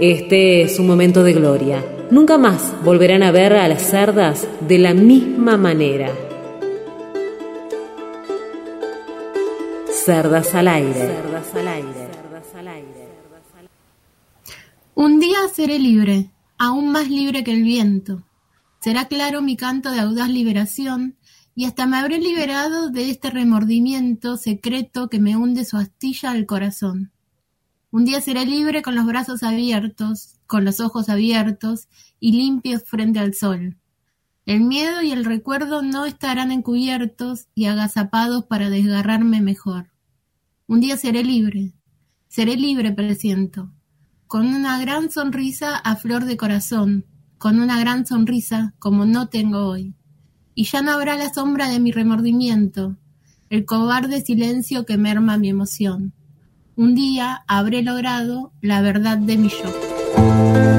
Este es un momento de gloria. Nunca más volverán a ver a las cerdas de la misma manera. Cerdas al aire. Cerdas al aire. Un día seré libre aún más libre que el viento. Será claro mi canto de audaz liberación, y hasta me habré liberado de este remordimiento secreto que me hunde su astilla al corazón. Un día seré libre con los brazos abiertos, con los ojos abiertos y limpios frente al sol. El miedo y el recuerdo no estarán encubiertos y agazapados para desgarrarme mejor. Un día seré libre, seré libre, presiento con una gran sonrisa a flor de corazón, con una gran sonrisa como no tengo hoy. Y ya no habrá la sombra de mi remordimiento, el cobarde silencio que merma mi emoción. Un día habré logrado la verdad de mi yo.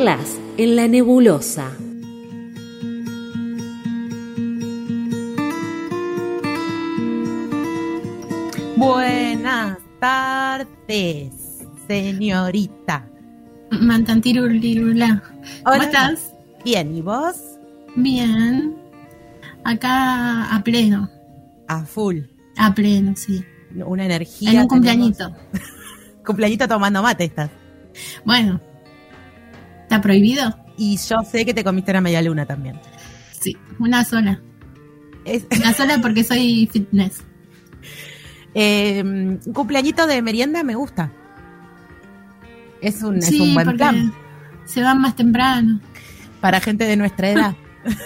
En la nebulosa. Buenas tardes, señorita. Mantantirulirula. ¿Cómo estás? Bien, ¿y vos? Bien. Acá a pleno. A full. A pleno, sí. Una energía. En un cumpleañito. cumpleañito tomando mate estás. Bueno, ¿Está prohibido? Y yo sé que te comiste una media luna también. Sí, una sola. Una sola porque soy fitness. Eh, un cumpleañito de merienda me gusta. Es un, es un buen plan. Se van más temprano. Para gente de nuestra edad.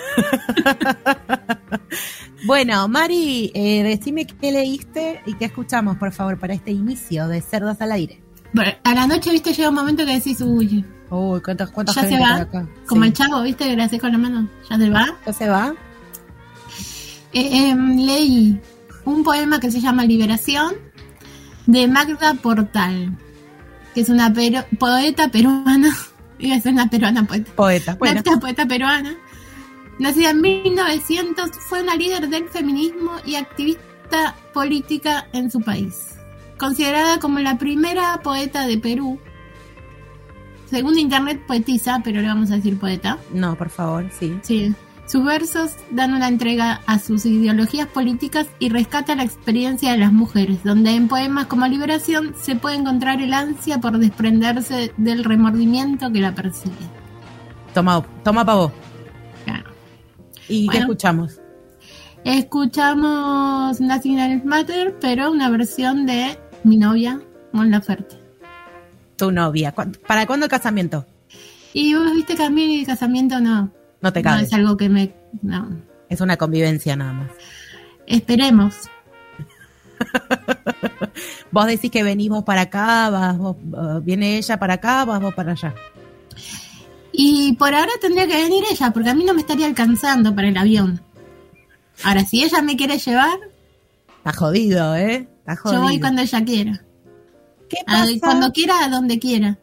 bueno, Mari, eh, decime qué leíste y qué escuchamos, por favor, para este inicio de Cerdas al Aire. a la noche, viste, llega un momento que decís, uy, Uy, ¿cuántas, cuántas ¿Ya se va? Como el chavo, ¿viste? Que le haces con la mano. ¿Ya se va? ¿Ya se va? Eh, em, leí un poema que se llama Liberación de Magda Portal, que es una poeta peruana. Iba a ser una peruana poeta. Poeta, bueno. poeta peruana. Nacida en 1900, fue una líder del feminismo y activista política en su país. Considerada como la primera poeta de Perú, según internet poetiza, pero le vamos a decir poeta. No, por favor, sí. Sí. Sus versos dan una entrega a sus ideologías políticas y rescata la experiencia de las mujeres, donde en poemas como Liberación se puede encontrar el ansia por desprenderse del remordimiento que la persigue. Toma, toma para vos. Claro. ¿Y qué escuchamos? Escuchamos National Matter, pero una versión de mi novia, Mon Laferte tu novia. ¿Para cuándo el casamiento? Y vos viste que a mí el casamiento no. No te cabe. No es algo que me. No. Es una convivencia nada más. Esperemos. vos decís que venís vos para acá, vas vos, uh, viene ella para acá, vas vos para allá. Y por ahora tendría que venir ella, porque a mí no me estaría alcanzando para el avión. Ahora, si ella me quiere llevar. Está jodido, ¿eh? Está jodido. Yo voy cuando ella quiera. Cuando quiera, a donde quiera.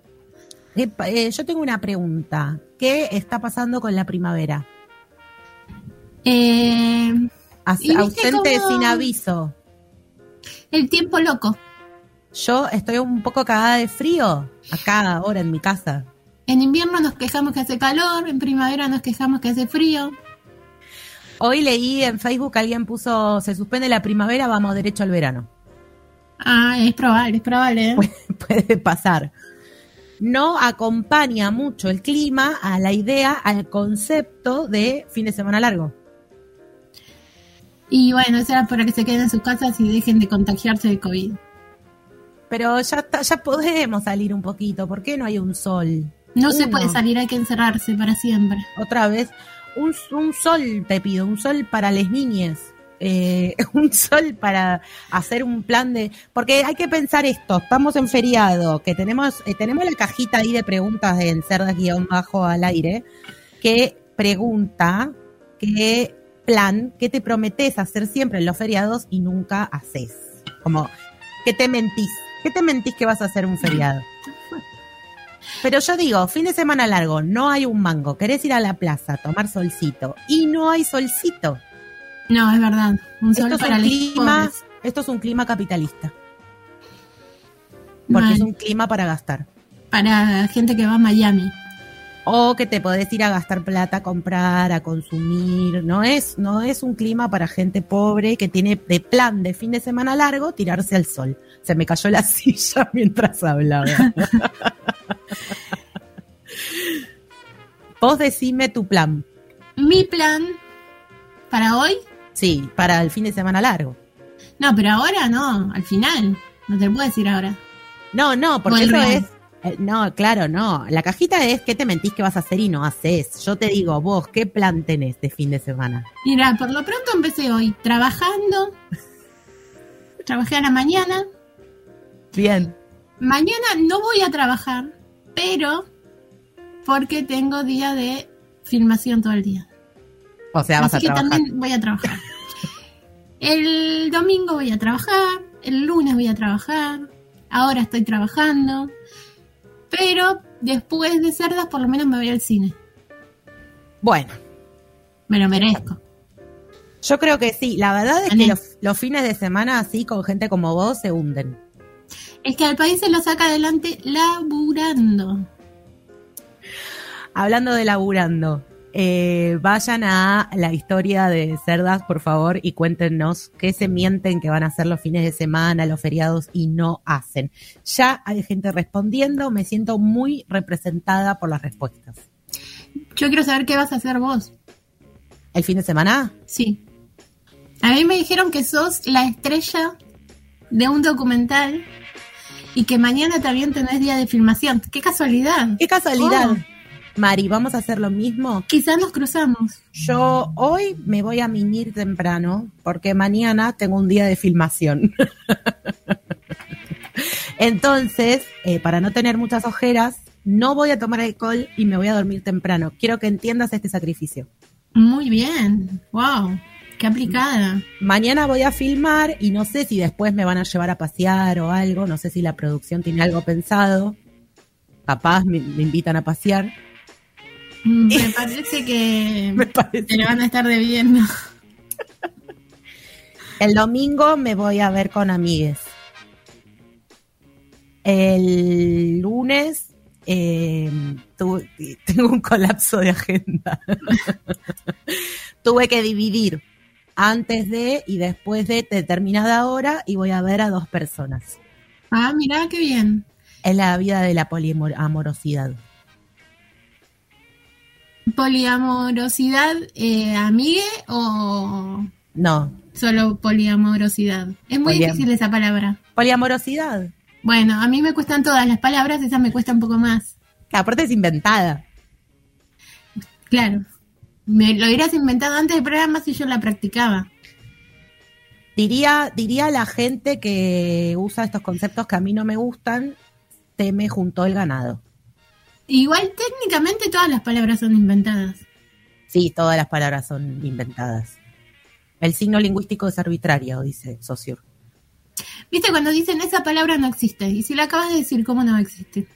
Eh, yo tengo una pregunta. ¿Qué está pasando con la primavera? Eh, ausente sin aviso. El tiempo loco. Yo estoy un poco cagada de frío acá ahora en mi casa. En invierno nos quejamos que hace calor, en primavera nos quejamos que hace frío. Hoy leí en Facebook alguien puso, se suspende la primavera, vamos derecho al verano. Ah, es probable, es probable. ¿eh? Puede pasar. No acompaña mucho el clima a la idea, al concepto de fin de semana largo. Y bueno, eso era para que se queden en sus casas y dejen de contagiarse de COVID. Pero ya, está, ya podemos salir un poquito. ¿Por qué no hay un sol? No se puede salir, hay que encerrarse para siempre. Otra vez, un, un sol te pido, un sol para las niñas. Eh, un sol para hacer un plan de... Porque hay que pensar esto, estamos en feriado, que tenemos, eh, tenemos la cajita ahí de preguntas en cerdas guion bajo al aire, que pregunta qué plan, qué te prometes hacer siempre en los feriados y nunca haces. Como, ¿qué te mentís? ¿Qué te mentís que vas a hacer un feriado? Pero yo digo, fin de semana largo, no hay un mango, querés ir a la plaza, tomar solcito, y no hay solcito. No, es verdad. Un sol Esto es un clima, pobres. esto es un clima capitalista. Porque Mal. es un clima para gastar. Para gente que va a Miami. O que te podés ir a gastar plata, a comprar, a consumir. No es, no es un clima para gente pobre que tiene de plan de fin de semana largo tirarse al sol. Se me cayó la silla mientras hablaba. Vos decime tu plan. Mi plan para hoy, Sí, para el fin de semana largo. no, pero ahora no, al final. No te lo puedo decir ahora. No, no, porque eso real. es. eh, No, claro, no. La cajita es qué te mentís que vas a hacer y no haces. Yo te digo, vos, ¿qué plan tenés de fin de semana? Mira, por lo pronto empecé hoy trabajando. Trabajé a la mañana. Bien. Mañana no voy a trabajar, pero porque tengo día de filmación todo el día. O sea, vas a que trabajar. también voy a trabajar. El domingo voy a trabajar, el lunes voy a trabajar, ahora estoy trabajando, pero después de cerdas por lo menos me voy al cine. Bueno, Me lo merezco. yo creo que sí. La verdad es que los, los fines de semana así con gente como vos se hunden. Es que al país se lo saca adelante laburando. Hablando de laburando, eh, vayan a la historia de Cerdas, por favor, y cuéntenos qué se mienten que van a hacer los fines de semana, los feriados y no hacen. Ya hay gente respondiendo, me siento muy representada por las respuestas. Yo quiero saber qué vas a hacer vos. ¿El fin de semana? Sí. A mí me dijeron que sos la estrella de un documental y que mañana también tenés día de filmación. ¡Qué casualidad! ¡Qué casualidad! Oh. Mari, ¿vamos a hacer lo mismo? Quizás nos cruzamos. Yo hoy me voy a mimir temprano porque mañana tengo un día de filmación. Entonces, eh, para no tener muchas ojeras, no voy a tomar alcohol y me voy a dormir temprano. Quiero que entiendas este sacrificio. Muy bien. Wow. Qué aplicada. Mañana voy a filmar y no sé si después me van a llevar a pasear o algo. No sé si la producción tiene algo pensado. Capaz me, me invitan a pasear. Mm, Me parece que Me parece. te lo van a estar debiendo. El domingo me voy a ver con amigues. El lunes eh, tu- tengo un colapso de agenda. Tuve que dividir antes de y después de determinada hora y voy a ver a dos personas. Ah, mirá, qué bien. Es la vida de la poliamorosidad. ¿Poliamorosidad eh, amigue o No, solo poliamorosidad? Es muy Poliam- difícil esa palabra. poliamorosidad. Bueno, a mí me cuestan todas las palabras, esa me cuesta un poco más. Que aparte es inventada. Claro. Me lo hubieras inventado antes del programa si yo la practicaba. Diría, diría la gente que usa estos conceptos que a mí no me gustan, se me juntó el ganado. Igual técnicamente todas las palabras son inventadas. Sí, todas las palabras son inventadas. El signo lingüístico es arbitrario, dice Saussure. ¿Viste cuando dicen esa palabra no existe? Y si la acabas de decir, ¿cómo no existe?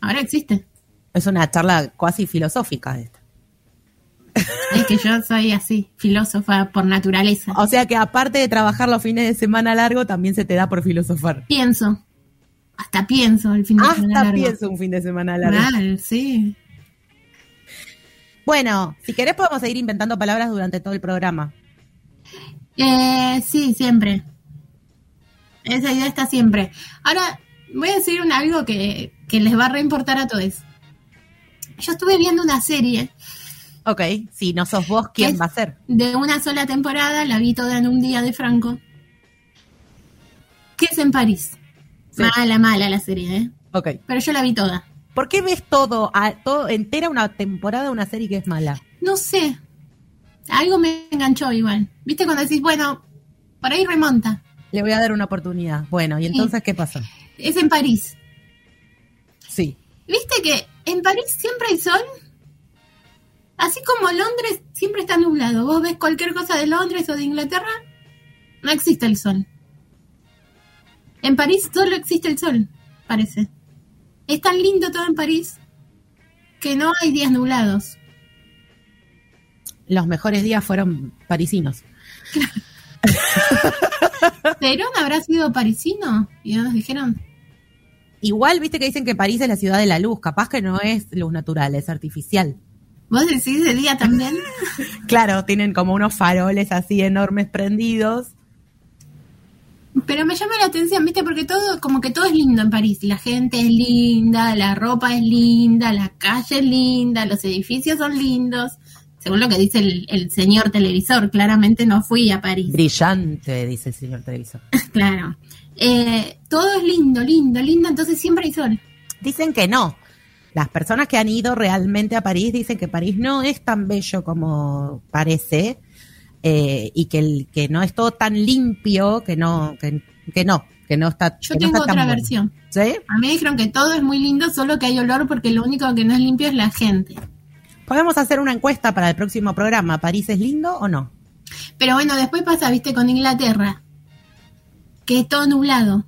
Ahora existe. Es una charla cuasi filosófica esta. Es que yo soy así, filósofa por naturaleza. O sea que aparte de trabajar los fines de semana largo, también se te da por filosofar. Pienso. Hasta pienso el fin de semana Hasta pienso un fin de semana largo. Mal, sí. Bueno, si querés podemos seguir inventando palabras durante todo el programa. Eh, sí, siempre. Esa idea está siempre. Ahora, voy a decir un algo que, que les va a reimportar a todos. Yo estuve viendo una serie Ok, si no sos vos, ¿quién va a ser? de una sola temporada, la vi toda en un día de Franco, que es en París. Sí. Mala, mala la serie, ¿eh? Ok. Pero yo la vi toda. ¿Por qué ves todo, a- todo entera una temporada de una serie que es mala? No sé. Algo me enganchó igual. ¿Viste cuando decís, bueno, por ahí remonta? Le voy a dar una oportunidad. Bueno, ¿y entonces qué pasa? Es en París. Sí. ¿Viste que en París siempre hay sol? Así como Londres siempre está nublado. Vos ves cualquier cosa de Londres o de Inglaterra, no existe el sol. En París solo existe el sol, parece. Es tan lindo todo en París que no hay días nublados. Los mejores días fueron parisinos. ¿Perón habrá sido parisino? Y no nos dijeron. Igual, viste que dicen que París es la ciudad de la luz. Capaz que no es luz natural, es artificial. ¿Vos decís de día también? Claro, tienen como unos faroles así enormes prendidos. Pero me llama la atención, ¿viste? Porque todo, como que todo es lindo en París. La gente es linda, la ropa es linda, la calle es linda, los edificios son lindos. Según lo que dice el, el señor televisor, claramente no fui a París. Brillante, dice el señor televisor. claro. Eh, todo es lindo, lindo, lindo, entonces siempre hay sol. Dicen que no. Las personas que han ido realmente a París dicen que París no es tan bello como parece eh, y que, el, que no es todo tan limpio, que no, que, que no, que no está. Yo no tengo está otra bueno. versión. ¿Sí? A mí me dijeron que todo es muy lindo, solo que hay olor porque lo único que no es limpio es la gente. Podemos hacer una encuesta para el próximo programa. ¿París es lindo o no? Pero bueno, después pasa, viste, con Inglaterra, que es todo nublado.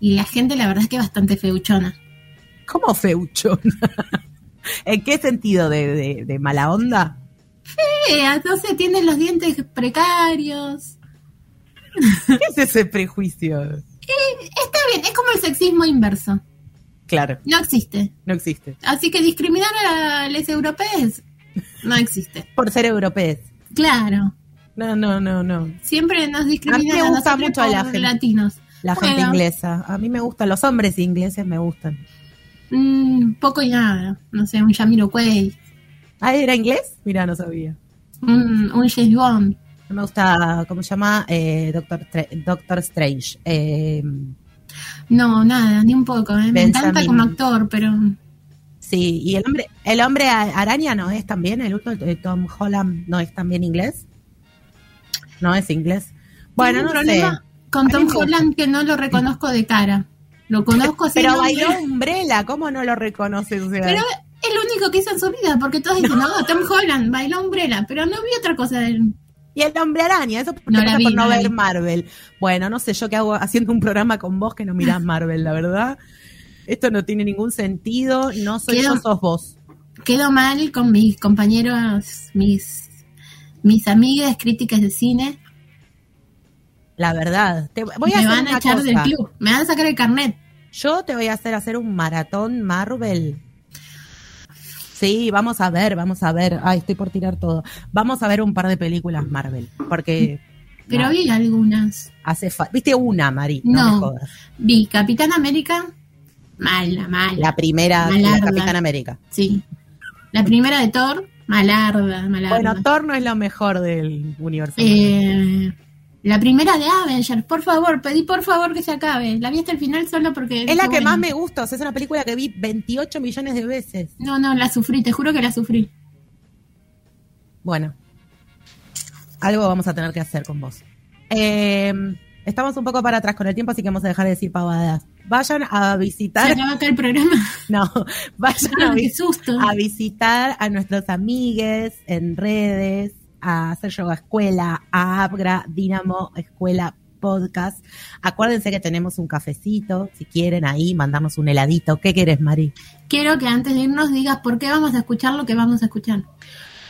Y la gente, la verdad es que es bastante feuchona. ¿Cómo feuchona? ¿En qué sentido? ¿De, de, de mala onda? Fea, entonces tienen los dientes precarios. ¿Qué es ese prejuicio? Está bien, es como el sexismo inverso. Claro, No existe. no existe. Así que discriminar a los europeos no existe. Por ser europeos. Claro. No, no, no, no. Siempre nos A mí discriminan me gusta mucho la gente. latinos. La gente inglesa. A mí me gustan los hombres ingleses, me gustan. mm, poco y nada. No sé, un Jamiroquai, Ah, ¿era inglés? Mira, no sabía. un, un James Bond. No me gusta, ¿cómo se llama? Eh, Doctor, Doctor Strange. Eh, No, nada, ni un poco. ¿eh? Me encanta como actor, pero sí, y el hombre, el hombre araña no es también, el otro, eh, Tom Holland no es también inglés. No es inglés. Bueno, no un sé. problema con Tom. Holland que no lo reconozco de cara. Lo conozco así. Pero nombre, bailó Umbrella, ¿cómo no lo reconoces? O sea, Pero lo único que hizo en su vida, porque todos dicen, no, Tom Holland bailó Umbrella, pero no vi otra cosa de él. Y el hombre araña, eso No pasa vi, por no, ver vi. Marvel. Bueno, no sé, yo qué hago haciendo un programa con vos que no mirás Marvel, la verdad. Esto no tiene ningún sentido, no soy Quedo- yo, sos vos. Quedo mal con mis compañeros, mis, mis amigas críticas de cine. La verdad. Te, voy a me hacer van a echar cosa. del club, me van a sacar el carnet. Yo te voy a hacer hacer un maratón Marvel. Sí, vamos a ver, vamos a ver. Ay, estoy por tirar todo. Vamos a ver un par de películas Marvel, porque Pero no, vi algunas. hace ¿Viste una, Mari? No, No. me jodas. Vi Capitán América, mala, mala. La primera, la Malarda. Capitán América. Sí. La primera de Thor, malarda, malarda. Bueno, Thor no es lo mejor del universo. Eh, la primera de Avengers, por favor, pedí por favor que se acabe. La vi hasta el final solo porque... es la que más me gusta, o sea, es una película que vi 28 millones de veces. No, no, la sufrí, te juro que la sufrí. Bueno, algo vamos a tener que hacer con vos. Eh, estamos un poco para atrás con el tiempo, así que vamos a dejar de decir pavadas. Vayan a Se visitar, acaba acá el programa. no, vayan a, Ah, vi- susto. a visitar a nuestros amigues en redes, a hacer yoga escuela, a Abra, Dinamo Escuela Podcast. Acuérdense que tenemos un cafecito, si quieren ahí, mandarnos un heladito. ¿Qué quieres, Mari? Quiero que antes de irnos digas por qué vamos a escuchar lo que vamos a escuchar.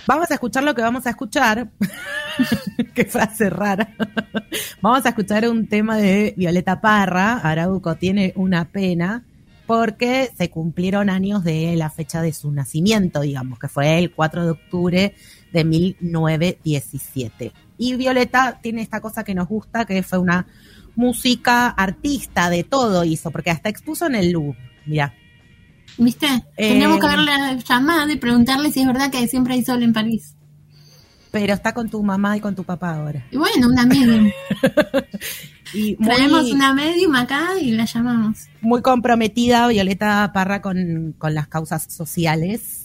Vamos a escuchar lo que vamos a escuchar. Qué frase rara. Vamos a escuchar un tema de Violeta Parra. Arauco tiene una pena porque se cumplieron años de la fecha de su nacimiento, digamos, que fue el 4 de octubre de 1917. Y Violeta tiene esta cosa que nos gusta, que fue una música artista de todo hizo, porque hasta expuso en el Louvre. Mira. ¿Viste? Tenemos que haberle llamado y preguntarle si es verdad que siempre hay sol en París. Pero está con tu mamá y con tu papá ahora. Y bueno, una medium. y Traemos una medium acá y la llamamos. Muy comprometida Violeta Parra con, con las causas sociales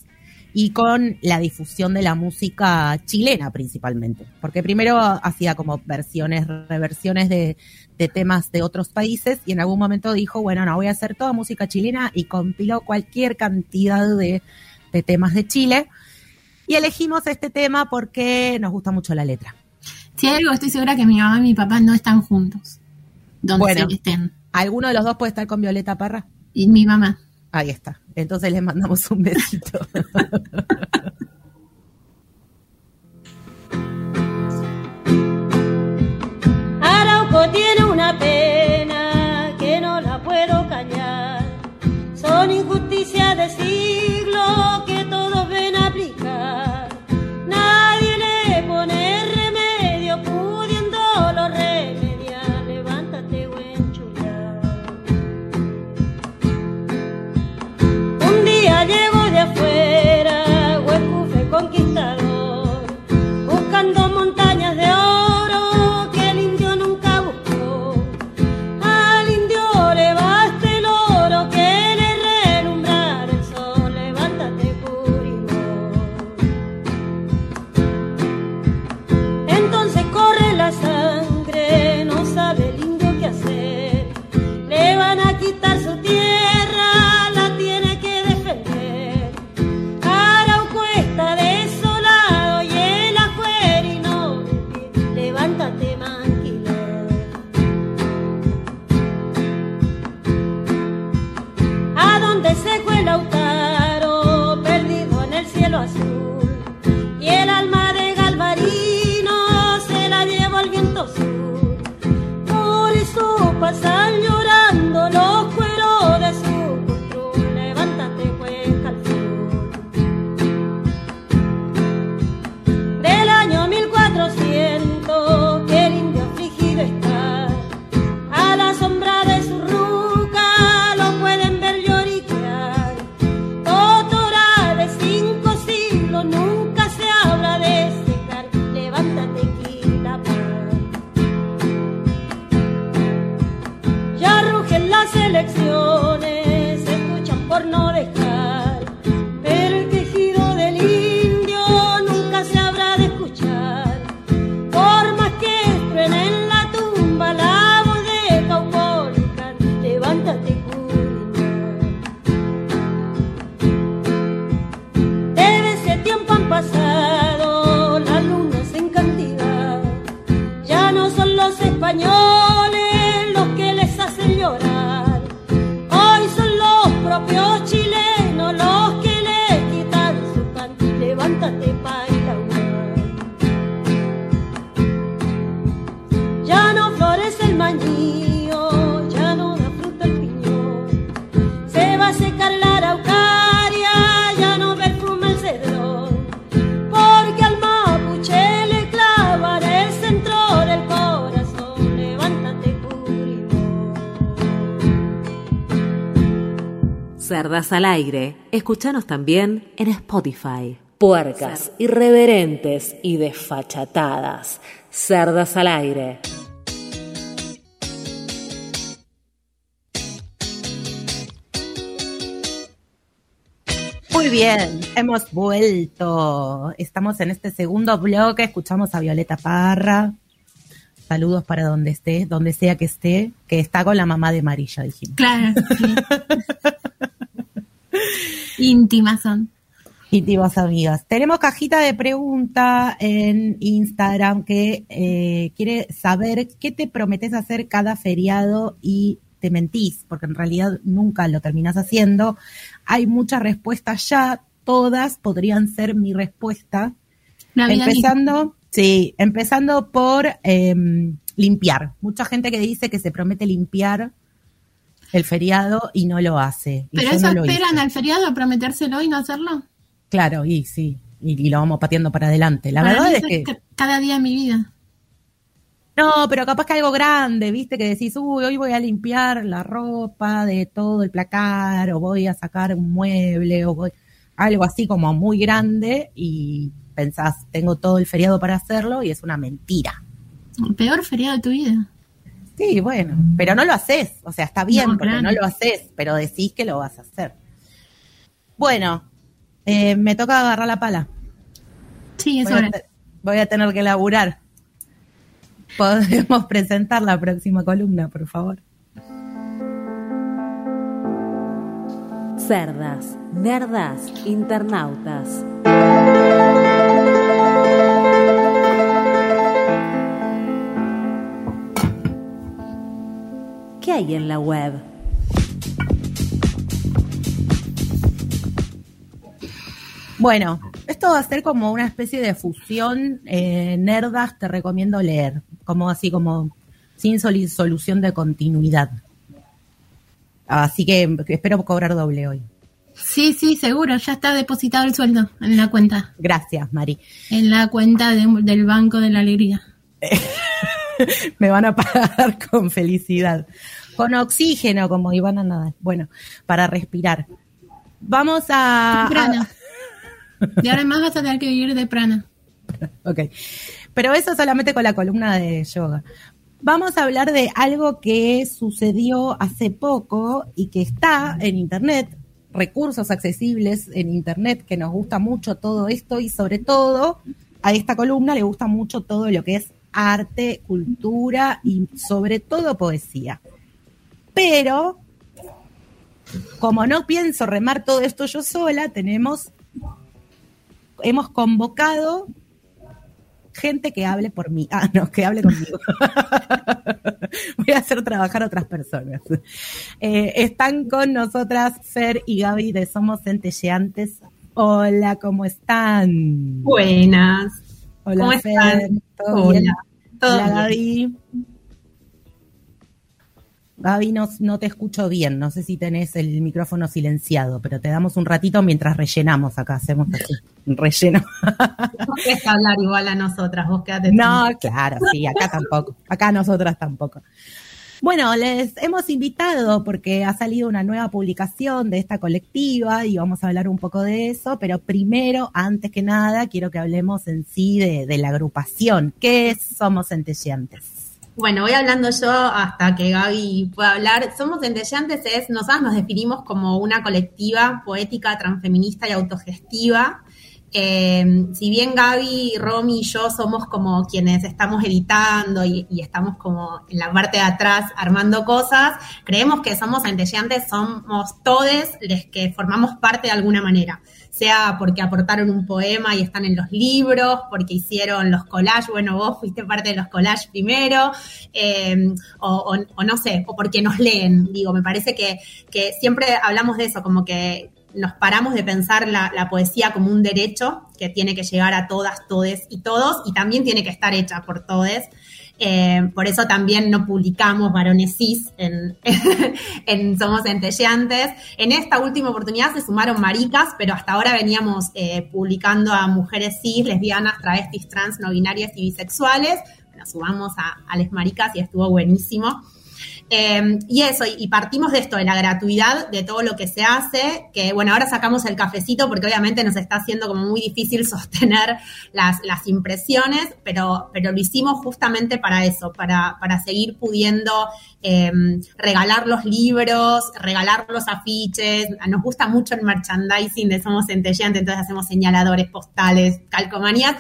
y con la difusión de la música chilena principalmente. Porque primero hacía como versiones, reversiones de, de temas de otros países y en algún momento dijo, bueno, no, voy a hacer toda música chilena y compiló cualquier cantidad de, temas de Chile. Y elegimos este tema porque nos gusta mucho la letra. Si algo, estoy segura que mi mamá y mi papá no están juntos. Donde bueno, estén. ¿Alguno de los dos puede estar con Violeta Parra? Y mi mamá. Ahí está. Entonces les mandamos un besito. tiene una pena que no la puedo callar. Son injusticias de siglo que todos ven aplicar. Al aire. Escúchanos también en Spotify. Puercas, irreverentes y desfachatadas. Cerdas al aire. Muy bien, hemos vuelto. Estamos en este segundo bloque, escuchamos a Violeta Parra. Saludos para donde esté, donde sea que esté, que está con la mamá de Marilla, dijimos. Claro. Íntimas son. Íntimas amigas. Tenemos cajita de pregunta en Instagram que eh, quiere saber qué te prometes hacer cada feriado y te mentís, porque en realidad nunca lo terminas haciendo. Hay muchas respuestas ya, todas podrían ser mi respuesta. Empezando, Sí, empezando por em, limpiar. Mucha gente que dice que se promete limpiar el feriado y no lo hace. Y ¿Pero eso no esperan al feriado prometérselo y no hacerlo? Claro, y sí, y, y lo vamos pateando para adelante. La Para verdad es que... ca- cada día de mi vida. No, pero capaz que algo grande, viste, que decís, uy, hoy voy a limpiar la ropa de todo el placar, o voy a sacar un mueble, o voy... algo así como muy grande, y pensás, tengo todo el feriado para hacerlo, y es una mentira. El peor feriado de tu vida. Sí, bueno, pero no lo haces, o sea, está bien, No, porque claro. no lo haces, pero decís que lo vas a hacer. Bueno, eh, me toca agarrar la pala. Sí, es Voy a, hora. te- voy a tener que laburar. Podemos presentar la próxima columna, por favor. Cerdas, nerdas, internautas. ¿Qué hay en la web? Bueno, esto va a ser como una especie de fusión. eh, nerdas te recomiendo leer, como así como sin solución de continuidad. Así que espero cobrar doble hoy. Sí, sí, seguro. Ya está depositado el sueldo en la cuenta. Gracias, Mari. En la cuenta de- del Banco de la Alegría. Me van a pagar con felicidad. Con oxígeno, como Ivana Nadal. Bueno, para respirar. Vamos a... Prana. De ahora más vas a tener que vivir de prana. ok. Pero eso solamente con la columna de yoga. Vamos a hablar de algo que sucedió hace poco y que está en Internet, recursos accesibles en Internet, que nos gusta mucho todo esto y sobre todo a esta columna le gusta mucho todo lo que es arte, cultura y sobre todo poesía. Pero, como no pienso remar todo esto yo sola, tenemos, hemos convocado gente que hable por mí. Ah, no, que hable conmigo. Voy a hacer trabajar a otras personas. Eh, están con nosotras Fer y Gaby de Somos Centelleantes. Hola, ¿cómo están? Buenas. Hola, ¿Cómo Fer. están? ¿Todo bien? Hola. Todo Hola, bien. Gaby. Gaby, no, no te escucho bien. No sé si tenés el micrófono silenciado, pero te damos un ratito mientras rellenamos acá. Hacemos así, un relleno. Vos querés hablar igual a nosotras, vos quedate No, claro, sí, acá tampoco. Acá nosotras tampoco. Bueno, les hemos invitado porque ha salido una nueva publicación de esta colectiva y vamos a hablar un poco de eso, pero primero, antes que nada, quiero que hablemos en sí de, de la agrupación. ¿Qué es Somos Centelleantes? Bueno, voy hablando yo hasta que Gaby pueda hablar. Somos Centelleantes, es, nosotras nos definimos como una colectiva poética, transfeminista y autogestiva. Eh, si bien Gaby, Romy y yo somos como quienes estamos editando y, estamos como en la parte de atrás armando cosas, creemos que somos centelleantes, somos todes los que formamos parte de alguna manera, sea porque aportaron un poema y están en los libros, porque hicieron los collages, bueno, vos fuiste parte de los collages primero, eh, o, no sé, o porque nos leen, digo, me parece que, que siempre hablamos de eso, como que nos paramos de pensar la, la poesía como un derecho que tiene que llegar a todas, todes y todos, y también tiene que estar hecha por todes. Eh, por eso también no publicamos varones cis en, Somos Centelleantes. En esta última oportunidad se sumaron maricas, pero hasta ahora veníamos eh, publicando a mujeres cis, lesbianas, travestis, trans, no binarias y bisexuales. Bueno, subamos a, a les maricas y estuvo buenísimo. Eh, y eso, y, partimos de esto, de la gratuidad de todo lo que se hace, que bueno, ahora sacamos el cafecito porque obviamente nos está haciendo como muy difícil sostener las, las impresiones, pero, pero lo hicimos justamente para eso, para, para seguir pudiendo eh, regalar los libros, regalar los afiches. Nos gusta mucho el merchandising de Somos Centelleantes, entonces hacemos señaladores, postales, calcomanías.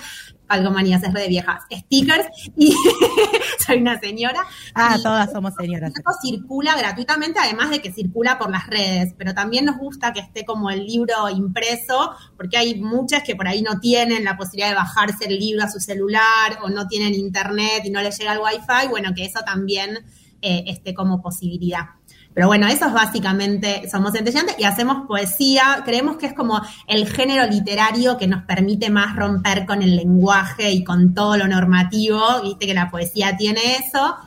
Calcomanías es de viejas, stickers y soy una señora. Ah, Y- todas somos señoras. esto circula gratuitamente, además de que circula por las redes, pero también nos gusta que esté como el libro impreso, porque hay muchas que por ahí no tienen la posibilidad de bajarse el libro a su celular o no tienen internet y no les llega el wifi, bueno, que eso también eh, esté como posibilidad. Pero bueno, eso es básicamente Somos Centelleantes y hacemos poesía. Creemos que es como el género literario que nos permite más romper con el lenguaje y con todo lo normativo. Viste que la poesía tiene eso.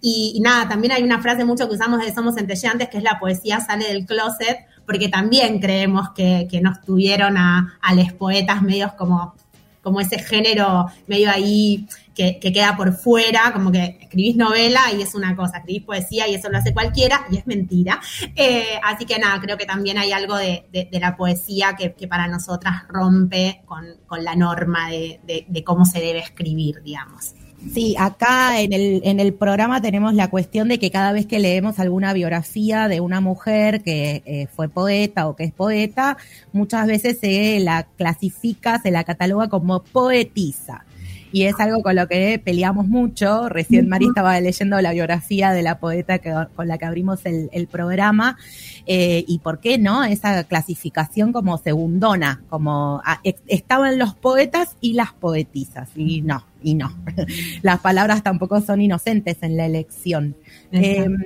Y, nada, también hay una frase mucho que usamos de Somos Centelleantes, que es la poesía sale del closet, porque también creemos que, nos tuvieron a, a los poetas medios como como ese género medio ahí que, queda por fuera, como que escribís novela y es una cosa, escribís poesía y eso lo hace cualquiera y es mentira. Eh, así que nada, creo que también hay algo de, la poesía que, para nosotras rompe con, la norma de, cómo se debe escribir, digamos. Sí, acá en el, en el programa tenemos la cuestión de que cada vez que leemos alguna biografía de una mujer que eh, fue poeta o que es poeta, muchas veces se la clasifica, se la cataloga como poetisa y es algo con lo que peleamos mucho. Recién Mari estaba leyendo la biografía de la poeta con la que abrimos el, programa. Eh, y por qué no esa clasificación como segundona, como ah, estaban los poetas y las poetisas, y no, y no. Las palabras tampoco son inocentes en la elección. Em,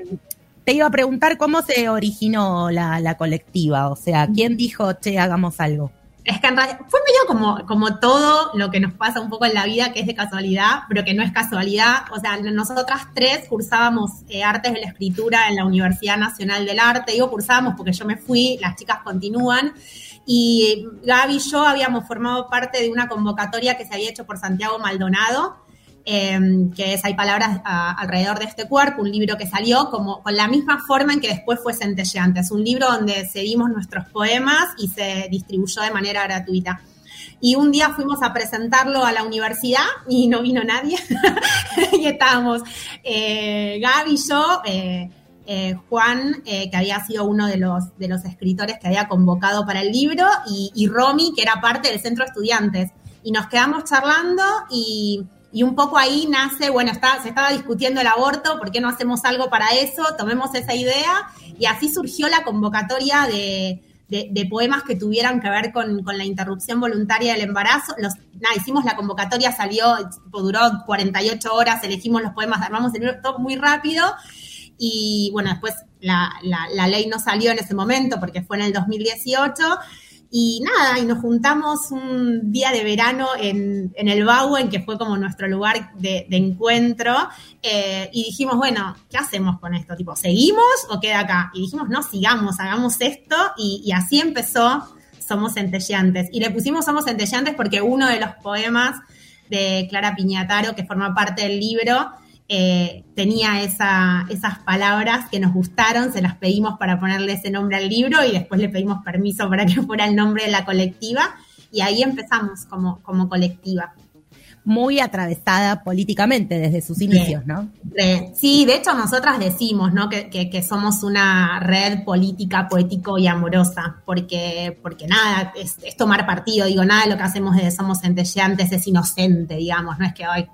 te iba a preguntar cómo se originó la, la colectiva, o sea, ¿quién dijo, che, hagamos algo? Es que en realidad fue medio como, como todo lo que nos pasa un poco en la vida, que es de casualidad, pero que no es casualidad. O sea, nosotras tres cursábamos eh, artes de la escritura en la Universidad Nacional del Arte. Digo cursábamos porque yo me fui, las chicas continúan. Y Gaby y yo habíamos formado parte de una convocatoria que se había hecho por Santiago Maldonado, Em, que es Hay palabras alrededor de este cuerpo, un libro que salió como con la misma forma en que después fue Centelleante. Es un libro donde cedimos nuestros poemas y se distribuyó de manera gratuita. Y un día fuimos a presentarlo a la universidad y no vino nadie. y estábamos eh, Gaby y yo, eh, eh, Juan, que había sido uno de los, de los escritores que había convocado para el libro, y, y Romy, que era parte del centro de estudiantes. Y nos quedamos charlando y y un poco ahí nace, bueno, está, se estaba discutiendo el aborto, ¿por qué no hacemos algo para eso? Tomemos esa idea y así surgió la convocatoria de, poemas que tuvieran que ver con, la interrupción voluntaria del embarazo. Los, nada, hicimos la convocatoria, salió, duró 48 horas, elegimos los poemas, armamos el libro, todo muy rápido. Y bueno, después la, la ley no salió en ese momento porque fue en el 2018 y nada, y nos juntamos un día de verano en, en el en que fue como nuestro lugar de, encuentro, eh, y dijimos, bueno, ¿qué hacemos con esto? Tipo, ¿seguimos o queda acá? Y dijimos, no, sigamos, hagamos esto, y, así empezó Somos Centelleantes. Y le pusimos Somos Centelleantes porque uno de los poemas de Clara Piñataro, que forma parte del libro, eh, tenía esa, esas palabras que nos gustaron, se las pedimos para ponerle ese nombre al libro y después le pedimos permiso para que fuera el nombre de la colectiva y ahí empezamos como, como colectiva. Muy atravesada políticamente desde sus inicios, ¿no? sí, de hecho nosotras decimos, ¿no? Que, que, somos una red política, poético y amorosa, porque, porque nada, es, tomar partido, digo, nada de lo que hacemos desde Somos Centelleantes es inocente, digamos, no es que hoy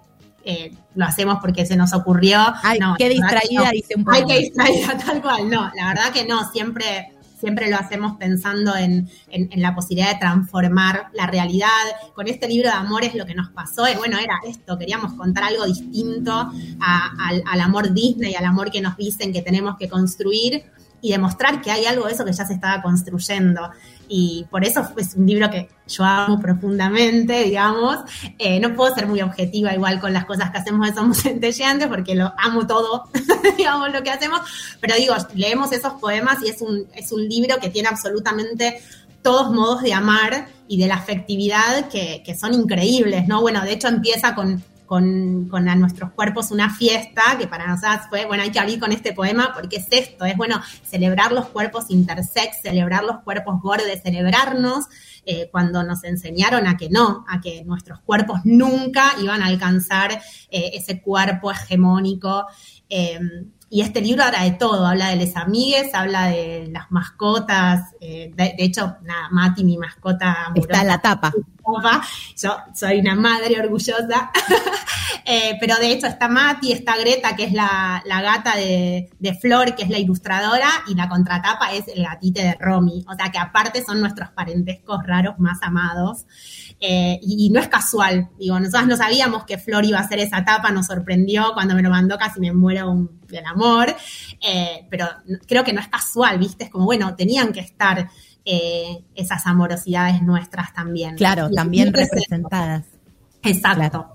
eh, lo hacemos porque se nos ocurrió. Ay, qué distraída, dice un poco. Ay, qué distraída, tal cual. No, la verdad que no, siempre, siempre lo hacemos pensando en, la posibilidad de transformar la realidad. Con este libro de amores lo que nos pasó es, bueno, era esto, queríamos contar algo distinto al, al amor Disney, al amor que nos dicen que tenemos que construir y demostrar que hay algo de eso que ya se estaba construyendo y por eso es un libro que yo amo profundamente, digamos. Eh, no puedo ser muy objetiva igual con las cosas que hacemos de Somos Centelleantes porque lo amo todo, digamos, lo que hacemos, pero digo, leemos esos poemas y es un, es un libro que tiene absolutamente todos modos de amar y de la afectividad que, que son increíbles, ¿no? Bueno, de hecho empieza con con, a nuestros cuerpos una fiesta, que para nosotras fue, bueno, hay que abrir con este poema porque es esto, es bueno, celebrar los cuerpos intersex, celebrar los cuerpos gordes, celebrarnos eh, cuando nos enseñaron a que no, a que nuestros cuerpos nunca iban a alcanzar eh, ese cuerpo hegemónico. Em, y este libro habla de todo, habla de les amigues, habla de las mascotas. Eh, de, hecho, nada, Mati, mi mascota. Está en la tapa. Yo soy una madre orgullosa. Eh, pero de hecho está Mati, está Greta, que es la, la gata de, de, Flor, que es la ilustradora, y la contratapa es el gatite de Romy. O sea que aparte son nuestros parentescos raros más amados. Eh, y, y, no es casual, digo, nosotros no sabíamos que Flor iba a hacer esa tapa, nos sorprendió cuando me lo mandó, casi me muero un, del amor, eh, pero creo que no es casual, ¿viste? Es como, bueno, tenían que estar eh, esas amorosidades nuestras también. Claro, y, también representadas. Exacto. Claro.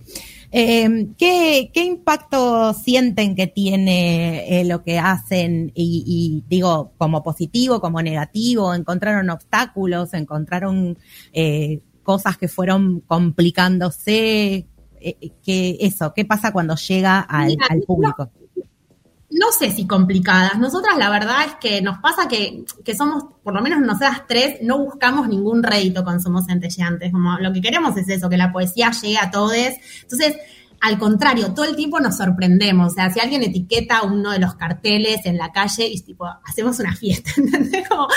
Eh, ¿qué, ¿qué, impacto sienten que tiene eh, lo que hacen? Y, y, digo, como positivo, como negativo, ¿encontraron obstáculos? ¿Encontraron eh, cosas que fueron complicándose? Eh, ¿qué, eso, ¿qué pasa cuando llega al, Mira, al público? No, no sé si complicadas. Nosotras la verdad es que nos pasa que, que somos, por lo menos nosotras tres, no buscamos ningún rédito con Somos Centelleantes. Como lo que queremos es eso, que la poesía llegue a todos. Entonces, al contrario, todo el tiempo nos sorprendemos. O sea, si alguien etiqueta uno de los carteles en la calle y tipo, hacemos una fiesta, ¿entendés? Como,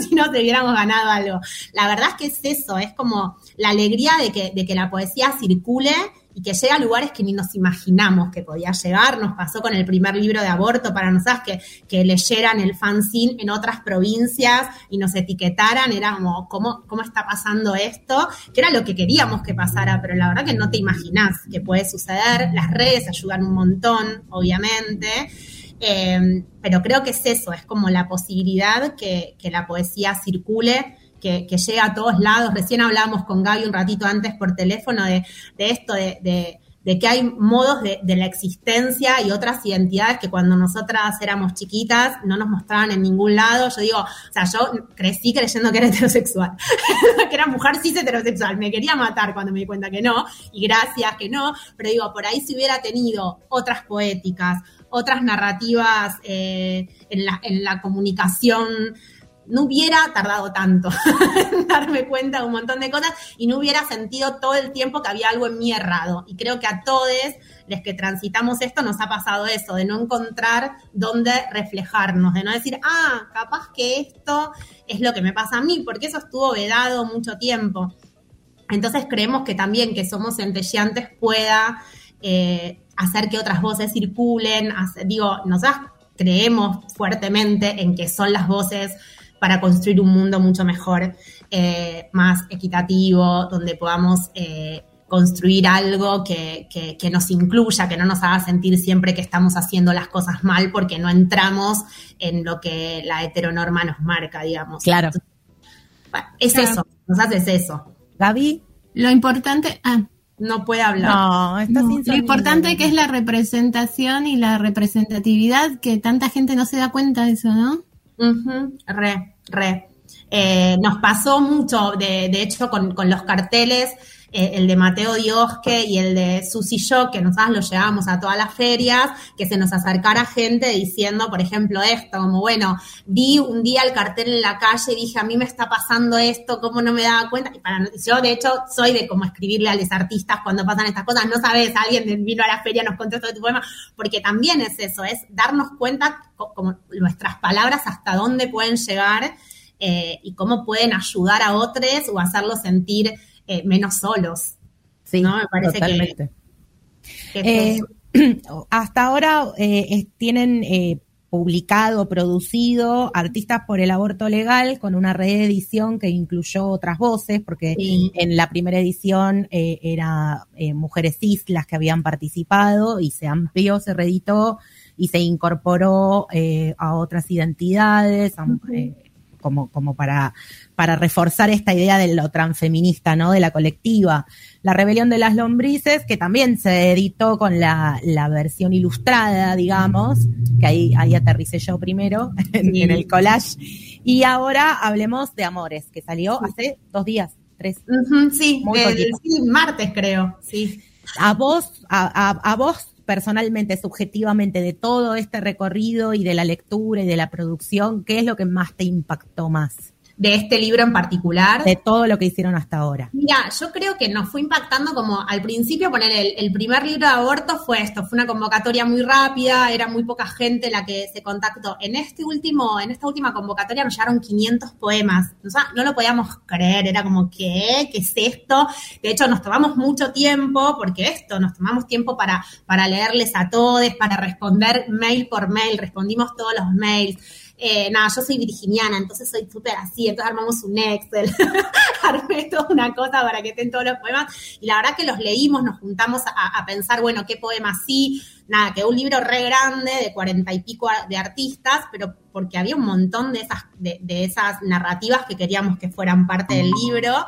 si nos hubiéramos ganado algo. La verdad es que es eso, es como la alegría de que, de que la poesía circule y que llegue a lugares que ni nos imaginamos que podía llegar. Nos pasó con el primer libro de aborto para nosotras que, que leyeran el fanzine en otras provincias y nos etiquetaran. Era como, ¿cómo, ¿cómo está pasando esto? Que era lo que queríamos que pasara, pero la verdad que no te imaginás que puede suceder. Las redes ayudan un montón, obviamente. Eh, pero creo que es eso, es como la posibilidad que, que la poesía circule que, llega a todos lados. Recién hablábamos con Gaby un ratito antes por teléfono de, esto, de, que hay modos de, la existencia y otras identidades que cuando nosotras éramos chiquitas no nos mostraban en ningún lado. Yo digo, o sea, yo crecí creyendo que era heterosexual, que era mujer cis heterosexual. Me quería matar cuando me di cuenta que no, y gracias que no, pero digo, por ahí si hubiera tenido otras poéticas, otras narrativas eh, en la comunicación no hubiera tardado tanto en darme cuenta de un montón de cosas y no hubiera sentido todo el tiempo que había algo en mí errado. Y creo que a todos los que transitamos esto nos ha pasado eso, de no encontrar dónde reflejarnos, de no decir, ah, capaz que esto es lo que me pasa a mí, porque eso estuvo vedado mucho tiempo. Entonces creemos que también que somos centelleantes pueda eh, hacer que otras voces circulen. Digo, nosotros creemos fuertemente en que son las voces para construir un mundo mucho mejor, eh, más equitativo, donde podamos eh, construir algo que, que, que, nos incluya, que no nos haga sentir siempre que estamos haciendo las cosas mal porque no entramos en lo que la heteronorma nos marca, digamos. Claro. Entonces, es claro. eso, nos haces eso. Gaby. Lo importante, ah, no puede hablar. No, estás no, Lo importante que es la representación y la representatividad, que tanta gente no se da cuenta de eso, ¿no? Uh -huh, re, re. Eh, nos pasó mucho, de, de hecho, con, con, los carteles, eh, el de Mateo Diosque y el de Susi Yo, que nosotros lo llevábamos a todas las ferias, que se nos acercara gente diciendo, por ejemplo, esto, como, bueno, vi un día el cartel en la calle y dije, a mí me está pasando esto, ¿cómo no me daba cuenta? Y para, yo, de hecho, soy de como escribirle a los artistas cuando pasan estas cosas, no sabes, alguien vino a la feria, nos contó todo tu poema, porque también es eso, es darnos cuenta como nuestras palabras hasta dónde pueden llegar eh, y cómo pueden ayudar a otros o hacerlos sentir eh, menos solos. Sí, ¿no? Me parece totalmente. que, que eh, hasta ahora eh, tienen publicado, producido Artistas por el Aborto Legal con una reedición que incluyó otras voces, porque sí. en la primera edición eh, era eh, mujeres cis las que habían participado y se amplió, se reeditó y se incorporó eh, a otras identidades, a. como, como para, para reforzar esta idea de lo transfeminista, ¿no? De la colectiva. La rebelión de las lombrices, que también se editó con la, la versión ilustrada, digamos, que ahí, ahí aterricé yo primero, en, sí. en, el collage. Y ahora hablemos de Amores, que salió sí. hace dos días, tres. Uh -huh, sí, Muy el, sí, martes creo, sí. A vos, a, a, a vos personalmente, subjetivamente, de todo este recorrido y de la lectura y de la producción, ¿qué es lo que más te impactó más? De este libro en particular. De todo lo que hicieron hasta ahora. Mira, yo creo que nos fue impactando como al principio poner el, el, primer libro de aborto fue esto, fue una convocatoria muy rápida, era muy poca gente la que se contactó. En este último, en esta última convocatoria nos llegaron 500 poemas. O sea, no lo podíamos creer, era como, ¿qué? ¿Qué es esto? De hecho, nos tomamos mucho tiempo, porque esto, nos tomamos tiempo para, para leerles a todos, para responder mail por mail, respondimos todos los mails eh, nada, yo soy virginiana, entonces soy súper así, entonces armamos un Excel, armé toda una cosa para que estén todos los poemas, y la verdad que los leímos, nos juntamos a, pensar, bueno, qué poema sí, nada, que un libro re grande de cuarenta y pico de artistas, pero porque había un montón de esas, de, esas narrativas que queríamos que fueran parte del libro.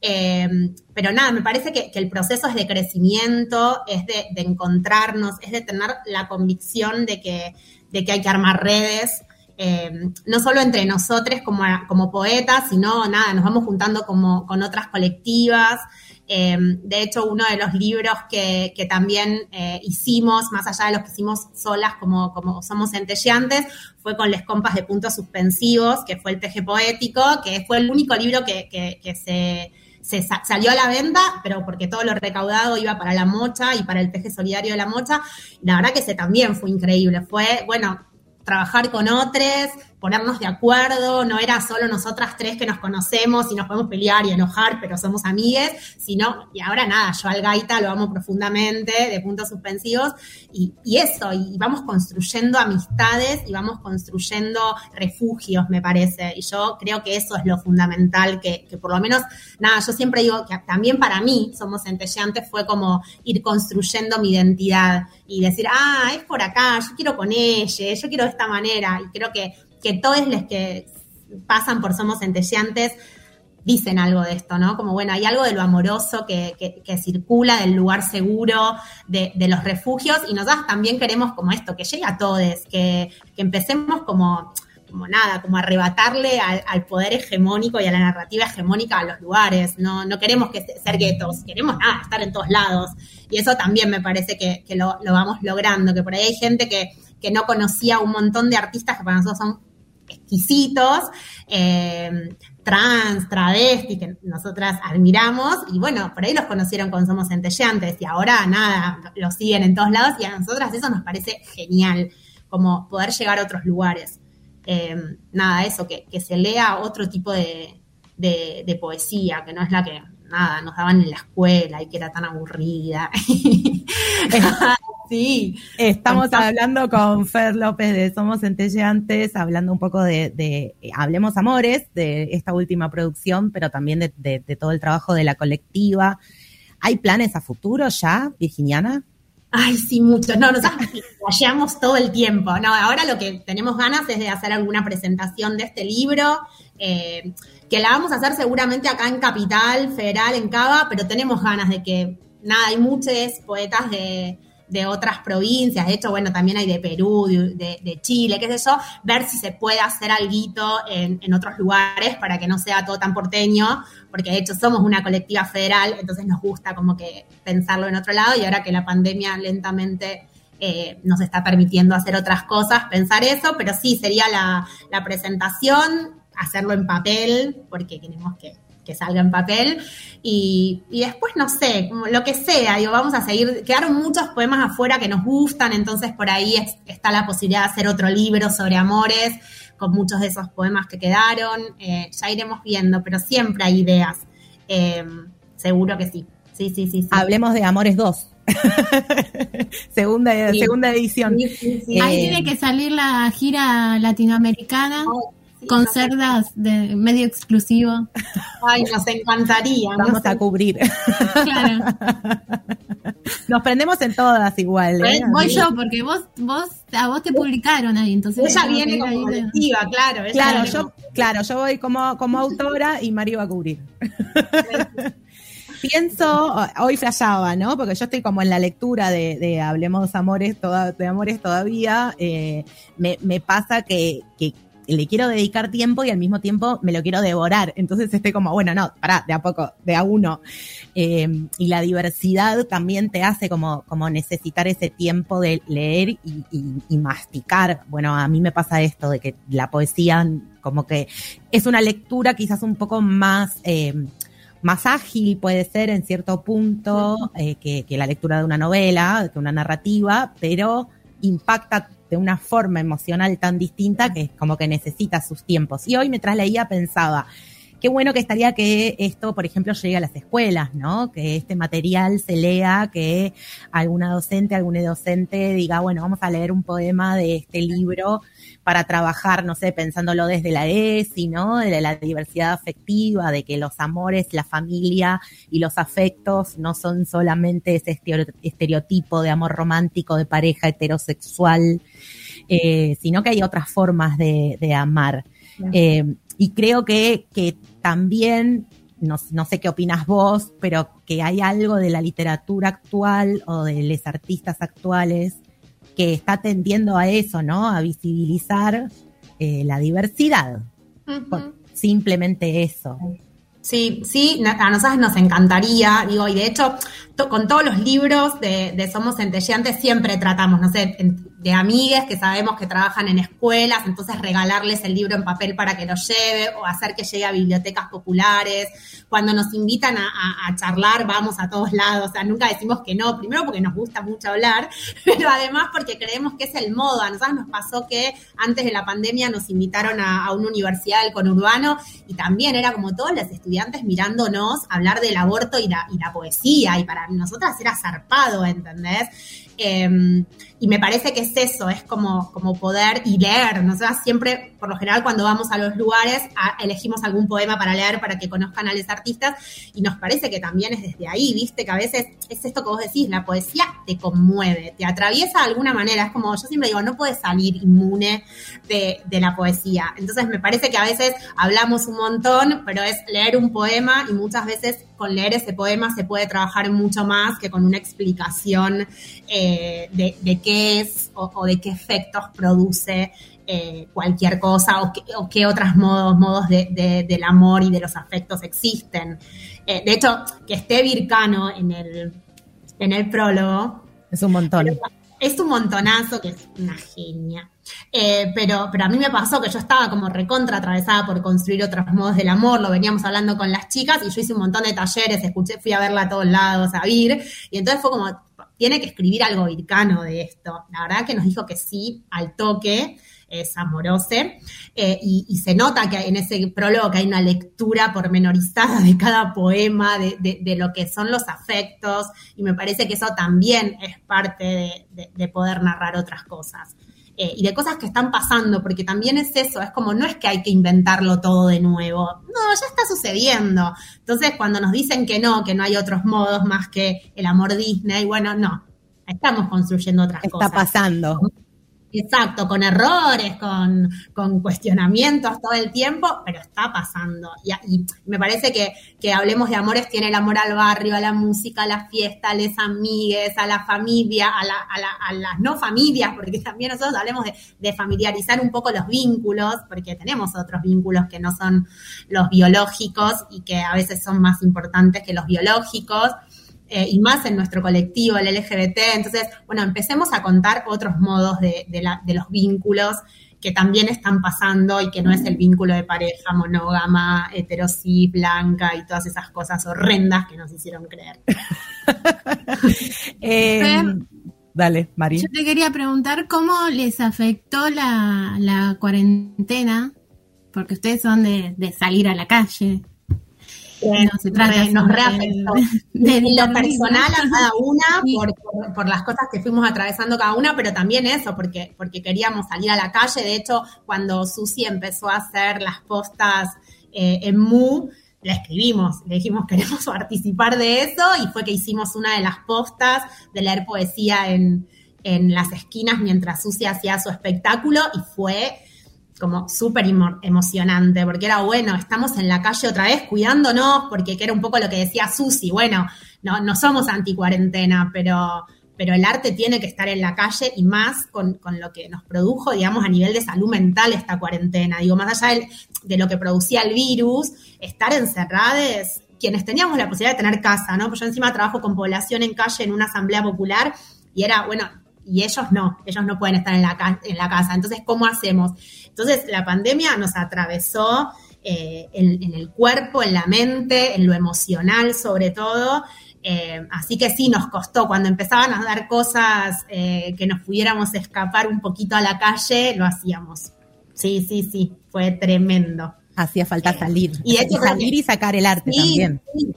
Eh, pero nada, me parece que, el proceso es de crecimiento, es de, encontrarnos, es de tener la convicción de que, de que hay que armar redes, eh, no solo entre nosotros como, como poetas, sino nada, nos vamos juntando como, con otras colectivas. Eh, de hecho, uno de los libros que, también eh, hicimos, más allá de los que hicimos solas como, como somos centelleantes, fue con Les Compas de Puntos Suspensivos, que fue el Teje Poético, que fue el único libro que, que, se, se, salió a la venta, pero porque todo lo recaudado iba para la mocha y para el Teje Solidario de la mocha. La verdad que ese también fue increíble. Fue, bueno, trabajar con otros, ponernos de acuerdo, no era solo nosotras tres que nos conocemos y nos podemos pelear y enojar, pero somos amigues, sino, y ahora nada, yo al gaita lo amo profundamente, de puntos suspensivos, y, eso, y vamos construyendo amistades y vamos construyendo refugios, me parece, y yo creo que eso es lo fundamental, que, por lo menos, nada, yo siempre digo que también para mí, somos centelleantes, fue como ir construyendo mi identidad y decir, ah, es por acá, yo quiero con ella, yo quiero de esta manera, y creo que que todos los que pasan por Somos Centelleantes dicen algo de esto, ¿no? Como, bueno, hay algo de lo amoroso que, circula, del lugar seguro, de, los refugios, y nosotros también queremos como esto, que llegue a todos, que, empecemos como, nada, como arrebatarle al, poder hegemónico y a la narrativa hegemónica a los lugares, no, no queremos que ser guetos, queremos nada, estar en todos lados, y eso también me parece que, lo, vamos logrando, que por ahí hay gente que no conocía un montón de artistas que para nosotros son exquisitos, eh, trans, travesti, que nosotras admiramos, y bueno, por ahí los conocieron con Somos Centellantes, y ahora nada, los siguen en todos lados, y a nosotras eso nos parece genial, como poder llegar a otros lugares. Eh, nada, eso, que, se lea otro tipo de, de, poesía, que no es la que nada, nos daban en la escuela y que era tan aburrida. Sí. Estamos hablando con Fer López de Somos Centelleantes, hablando un poco de, de, Hablemos Amores, de esta última producción, pero también de, todo el trabajo de la colectiva. ¿Hay planes a futuro ya, Virginiana? Ay, sí, muchos. No, nos hallamos todo el tiempo. No, ahora lo que tenemos ganas es de hacer alguna presentación de este libro, eh, que la vamos a hacer seguramente acá en Capital Federal, en Cava, pero tenemos ganas de que, nada, hay muchos poetas de, de otras provincias, de hecho, bueno, también hay de Perú, de, Chile, qué sé yo, ver si se puede hacer algo en, en otros lugares para que no sea todo tan porteño, porque de hecho somos una colectiva federal, entonces nos gusta como que pensarlo en otro lado y ahora que la pandemia lentamente eh, nos está permitiendo hacer otras cosas, pensar eso, pero sí, sería la, la presentación, hacerlo en papel, porque queremos que que salga en papel. Y, después, no sé, lo que sea, digo, vamos a seguir. Quedaron muchos poemas afuera que nos gustan, entonces por ahí está la posibilidad de hacer otro libro sobre amores, con muchos de esos poemas que quedaron. Eh, ya iremos viendo, pero siempre hay ideas. Eh, seguro que sí. Sí, sí, sí, Hablemos de Amores 2. segunda, segunda edición. Ahí tiene que salir la gira latinoamericana con cerdas de medio exclusivo. Ay, nos encantaría. Vamos a cubrir. Claro. Nos prendemos en todas igual. ¿eh? Voy yo, porque vos, vos, a vos te publicaron ahí, entonces. Ella viene como colectiva, claro. Claro, yo, claro, yo voy como, como autora y Mario va a cubrir. Pienso, hoy flasheaba, ¿no? Porque yo estoy como en la lectura de, Hablemos Amores, de Amores todavía. Eh, me, me pasa que, que le quiero dedicar tiempo y al mismo tiempo me lo quiero devorar. Entonces estoy como, bueno, no, pará, de a poco, de a uno. Eh, y la diversidad también te hace como, como necesitar ese tiempo de leer y, y, masticar. Bueno, a mí me pasa esto de que la poesía como que es una lectura quizás un poco más... Eh, más ágil puede ser en cierto punto eh, que, que, la lectura de una novela, que una narrativa, pero impacta de una forma emocional tan distinta que es como que necesita sus tiempos. Y hoy mientras leía pensaba, qué bueno que estaría que esto, por ejemplo, llegue a las escuelas, ¿no? Que este material se lea, que alguna docente, algún docente diga, bueno, vamos a leer un poema de este libro para trabajar, no sé, pensándolo desde la ESI, ¿no? De la diversidad afectiva, de que los amores, la familia y los afectos no son solamente ese estereotipo de amor romántico de pareja heterosexual, eh, sino que hay otras formas de, amar. Eh, y creo que, que también no, no, sé qué opinas vos, pero que hay algo de la literatura actual o de los artistas actuales que está tendiendo a eso, ¿no? A visibilizar eh, la diversidad. simplemente eso. Sí, sí, a nosotros nos encantaría, digo, y de hecho, con todos los libros de, de Somos Centelleantes siempre tratamos, no sé, de amigues que sabemos que trabajan en escuelas, entonces regalarles el libro en papel para que lo lleve o hacer que llegue a bibliotecas populares. Cuando nos invitan a, charlar, vamos a todos lados, o sea, nunca decimos que no, primero porque nos gusta mucho hablar, pero además porque creemos que es el modo. A nosotros nos pasó que antes de la pandemia nos invitaron a, una universidad del conurbano y también era como todos los estudiantes mirándonos hablar del aborto y la, y la poesía, y para nosotras era zarpado, ¿entendés? Em, y me parece que es eso, es como, como poder y leer. Nosotras siempre, por lo general, cuando vamos a los lugares, elegimos algún poema para leer para que conozcan a los artistas y nos parece que también es desde ahí, viste, que a veces es esto que vos decís, la poesía te conmueve, te atraviesa de alguna manera. Es como, yo siempre digo, no puedes salir inmune de, de la poesía. Entonces me parece que a veces hablamos un montón, pero es leer un poema y muchas veces con leer ese poema se puede trabajar mucho más que con una explicación eh, de, qué es o, de qué efectos produce eh, cualquier cosa o, qué, otros modos, modos del amor y de los afectos existen. Eh, de hecho, que esté Vircano en el, en el prólogo. Es un montón. Es un montonazo, que es una genia. Eh, pero, pero a mí me pasó que yo estaba como recontra atravesada por construir otros modos del amor, lo veníamos hablando con las chicas y yo hice un montón de talleres, escuché, fui a verla a todos lados, a Vir, y entonces fue como, tiene que escribir algo vircano de esto. La verdad que nos dijo que sí, al toque, es amorose, eh, y, se nota que en ese prólogo que hay una lectura pormenorizada de cada poema, de, lo que son los afectos, y me parece que eso también es parte de poder narrar otras cosas. Eh, y de cosas que están pasando, porque también es eso, es como no es que hay que inventarlo todo de nuevo, no, ya está sucediendo. Entonces, cuando nos dicen que no, que no hay otros modos más que el amor Disney, bueno, no, estamos construyendo otras cosas. Está pasando. Exacto, con errores, con, cuestionamientos todo el tiempo, pero está pasando. Y, me parece que, que, hablemos de amores tiene el amor al barrio, a la música, a la fiesta, a las amigues, a la familia, a, la, a, la, a, las no familias, porque también nosotros hablemos de familiarizar un poco los vínculos, porque tenemos otros vínculos que no son los biológicos y que a veces son más importantes que los biológicos. Eh, y más en nuestro colectivo, el LGBT. Entonces, bueno, empecemos a contar otros modos de, los vínculos que también están pasando y que no es el vínculo de pareja monógama, heterosis, blanca y todas esas cosas horrendas que nos hicieron creer. Eh, dale, María. Yo te quería preguntar cómo les afectó la, cuarentena, porque ustedes son de salir a la calle, nos reafectó. De, lo personal a cada una, por, las cosas que fuimos atravesando cada una, pero también eso, porque, porque queríamos salir a la calle. De hecho, cuando Susi empezó a hacer las postas eh, en Mu, la escribimos, le dijimos queremos participar de eso y fue que hicimos una de las postas de leer poesía en, en las esquinas mientras Susi hacía su espectáculo y fue como súper emocionante, porque era, bueno, estamos en la calle otra vez cuidándonos, porque era un poco lo que decía Susi, bueno, no, no somos anti-cuarentena, pero, pero el arte tiene que estar en la calle y más con, con, lo que nos produjo, digamos, a nivel de salud mental esta cuarentena. Digo, más allá de, de lo que producía el virus, estar encerrados, quienes teníamos la posibilidad de tener casa, ¿no? Pues yo encima trabajo con población en calle en una asamblea popular y era, bueno, y ellos no, ellos no pueden estar en la, en la casa. Entonces, ¿cómo hacemos? Entonces, la pandemia nos atravesó eh, en, en, el cuerpo, en la mente, en lo emocional sobre todo. Eh, así que sí, nos costó. Cuando empezaban a dar cosas eh, que nos pudiéramos escapar un poquito a la calle, lo hacíamos. Sí, sí, sí, fue tremendo. Hacía falta salir. Y, hecho, salir y sacar el arte sí, también. Sí.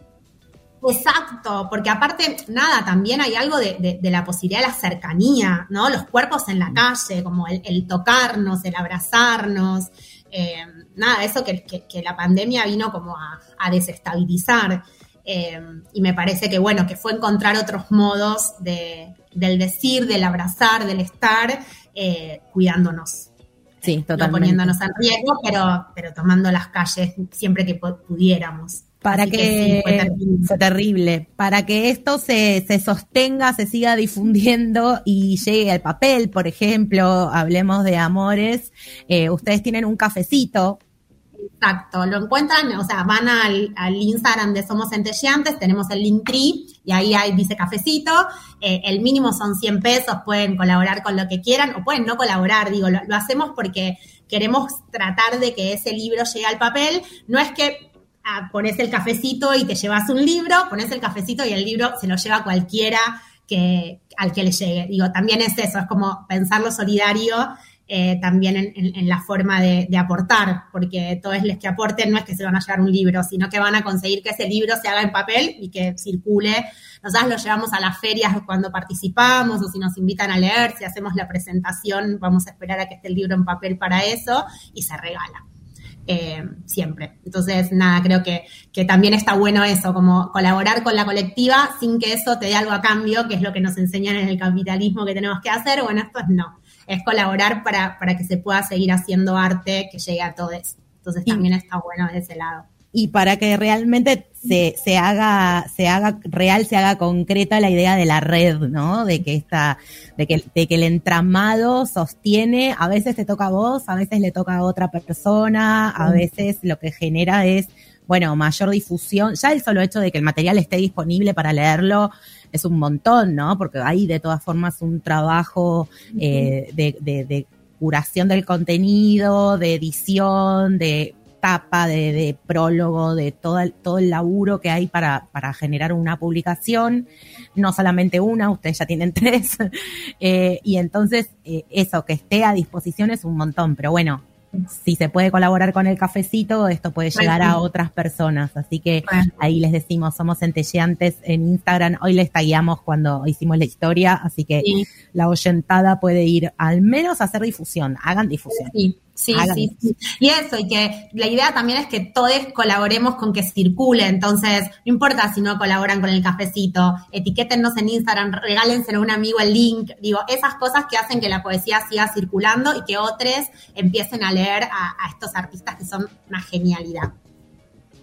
Exacto, porque aparte, nada, también hay algo de, de, de, la posibilidad de la cercanía, ¿no? Los cuerpos en la calle, como el, el tocarnos, el abrazarnos, eh, nada, eso que, que, que, la pandemia vino como a, a desestabilizar. Eh, y me parece que, bueno, que fue encontrar otros modos de, del decir, del abrazar, del estar, eh, cuidándonos. Sí, totalmente. No poniéndonos en riesgo, pero, pero tomando las calles siempre que pudiéramos. Para Así que, que sí, fue, terrible. fue, terrible. Para que esto se, se, sostenga, se siga difundiendo y llegue al papel, por ejemplo, hablemos de amores. Eh, ustedes tienen un cafecito Exacto, lo encuentran, o sea, van al, al Instagram de Somos Centelleantes, tenemos el Linktree y ahí hay, dice cafecito, eh, el mínimo son 100 pesos, pueden colaborar con lo que quieran o pueden no colaborar, digo, lo, lo, hacemos porque queremos tratar de que ese libro llegue al papel, no es que pones el cafecito y te llevas un libro, pones el cafecito y el libro se lo lleva cualquiera que, al que le llegue, digo, también es eso, es como pensarlo solidario eh, también en, la forma de, aportar, porque todos los que aporten no es que se van a llevar un libro, sino que van a conseguir que ese libro se haga en papel y que circule. Nosotros lo llevamos a las ferias cuando participamos o si nos invitan a leer, si hacemos la presentación, vamos a esperar a que esté el libro en papel para eso y se regala. Eh, siempre. Entonces, nada, creo que, que también está bueno eso, como colaborar con la colectiva sin que eso te dé algo a cambio, que es lo que nos enseñan en el capitalismo que tenemos que hacer. Bueno, esto es no es colaborar para, para que se pueda seguir haciendo arte que llegue a todos. Entonces también está bueno de ese lado. Y para que realmente se, se haga, se haga real, se haga concreta la idea de la red, ¿no? De que esta, de que, de que el entramado sostiene, a veces te toca a vos, a veces le toca a otra persona, a veces lo que genera es bueno, mayor difusión. Ya el solo hecho de que el material esté disponible para leerlo es un montón, ¿no? Porque hay de todas formas un trabajo eh, de, de, de, curación del contenido, de edición, de tapa, de, de prólogo, de todo el, todo el laburo que hay para, para generar una publicación, no solamente una, ustedes ya tienen tres, eh, y entonces eh, eso, que esté a disposición es un montón, pero bueno, si se puede colaborar con el cafecito, esto puede llegar a otras personas. Así que ahí les decimos, somos centelleantes en Instagram. Hoy les tagueamos cuando hicimos la historia, así que sí. la oyentada puede ir al menos a hacer difusión. Hagan difusión. Sí. Sí, sí, sí, Y eso, y que la idea también es que todos colaboremos con que circule. Entonces, no importa si no colaboran con el cafecito, etiquétennos en Instagram, regálenselo a un amigo el link. Digo, esas cosas que hacen que la poesía siga circulando y que otros empiecen a leer a, a estos artistas que son una genialidad.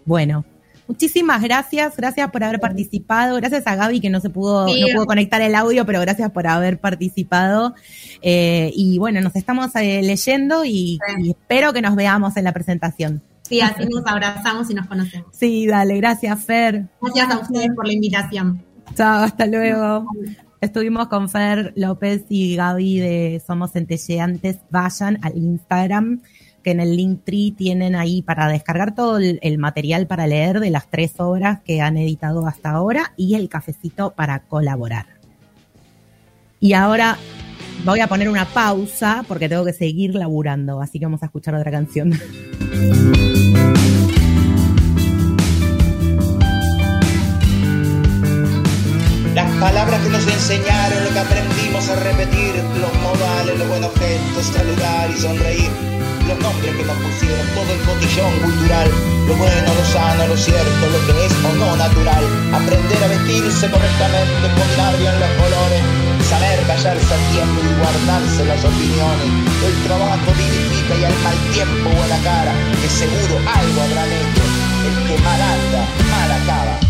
Bueno, Muchísimas gracias, gracias por haber participado, gracias a Gaby que no se pudo, sí. no pudo conectar el audio, pero gracias por haber participado. Eh, y bueno, nos estamos eh, leyendo y, sí. y, espero que nos veamos en la presentación. Sí, así nos abrazamos y nos conocemos. Sí, dale, gracias Fer. Gracias a ustedes por la invitación. Chao, hasta luego. Estuvimos con Fer López y Gaby de Somos Centelleantes. Vayan al Instagram que en el Linktree tienen ahí para descargar todo el, el, material para leer de las tres obras que han editado hasta ahora y el cafecito para colaborar. Y ahora voy a poner una pausa porque tengo que seguir laburando, así que vamos a escuchar otra canción. Las palabras que nos enseñaron, lo que aprendimos a repetir, los modales, los buenos gestos, saludar y sonreír los nombres que nos pusieron, todo el cotillón cultural, lo bueno, lo sano, lo cierto, lo que es o no natural, aprender a vestirse correctamente, combinar bien los colores, saber callarse a tiempo y guardarse las opiniones, el trabajo vivifica y al mal tiempo buena cara, que seguro algo habrán hecho, el que mal anda, mal acaba.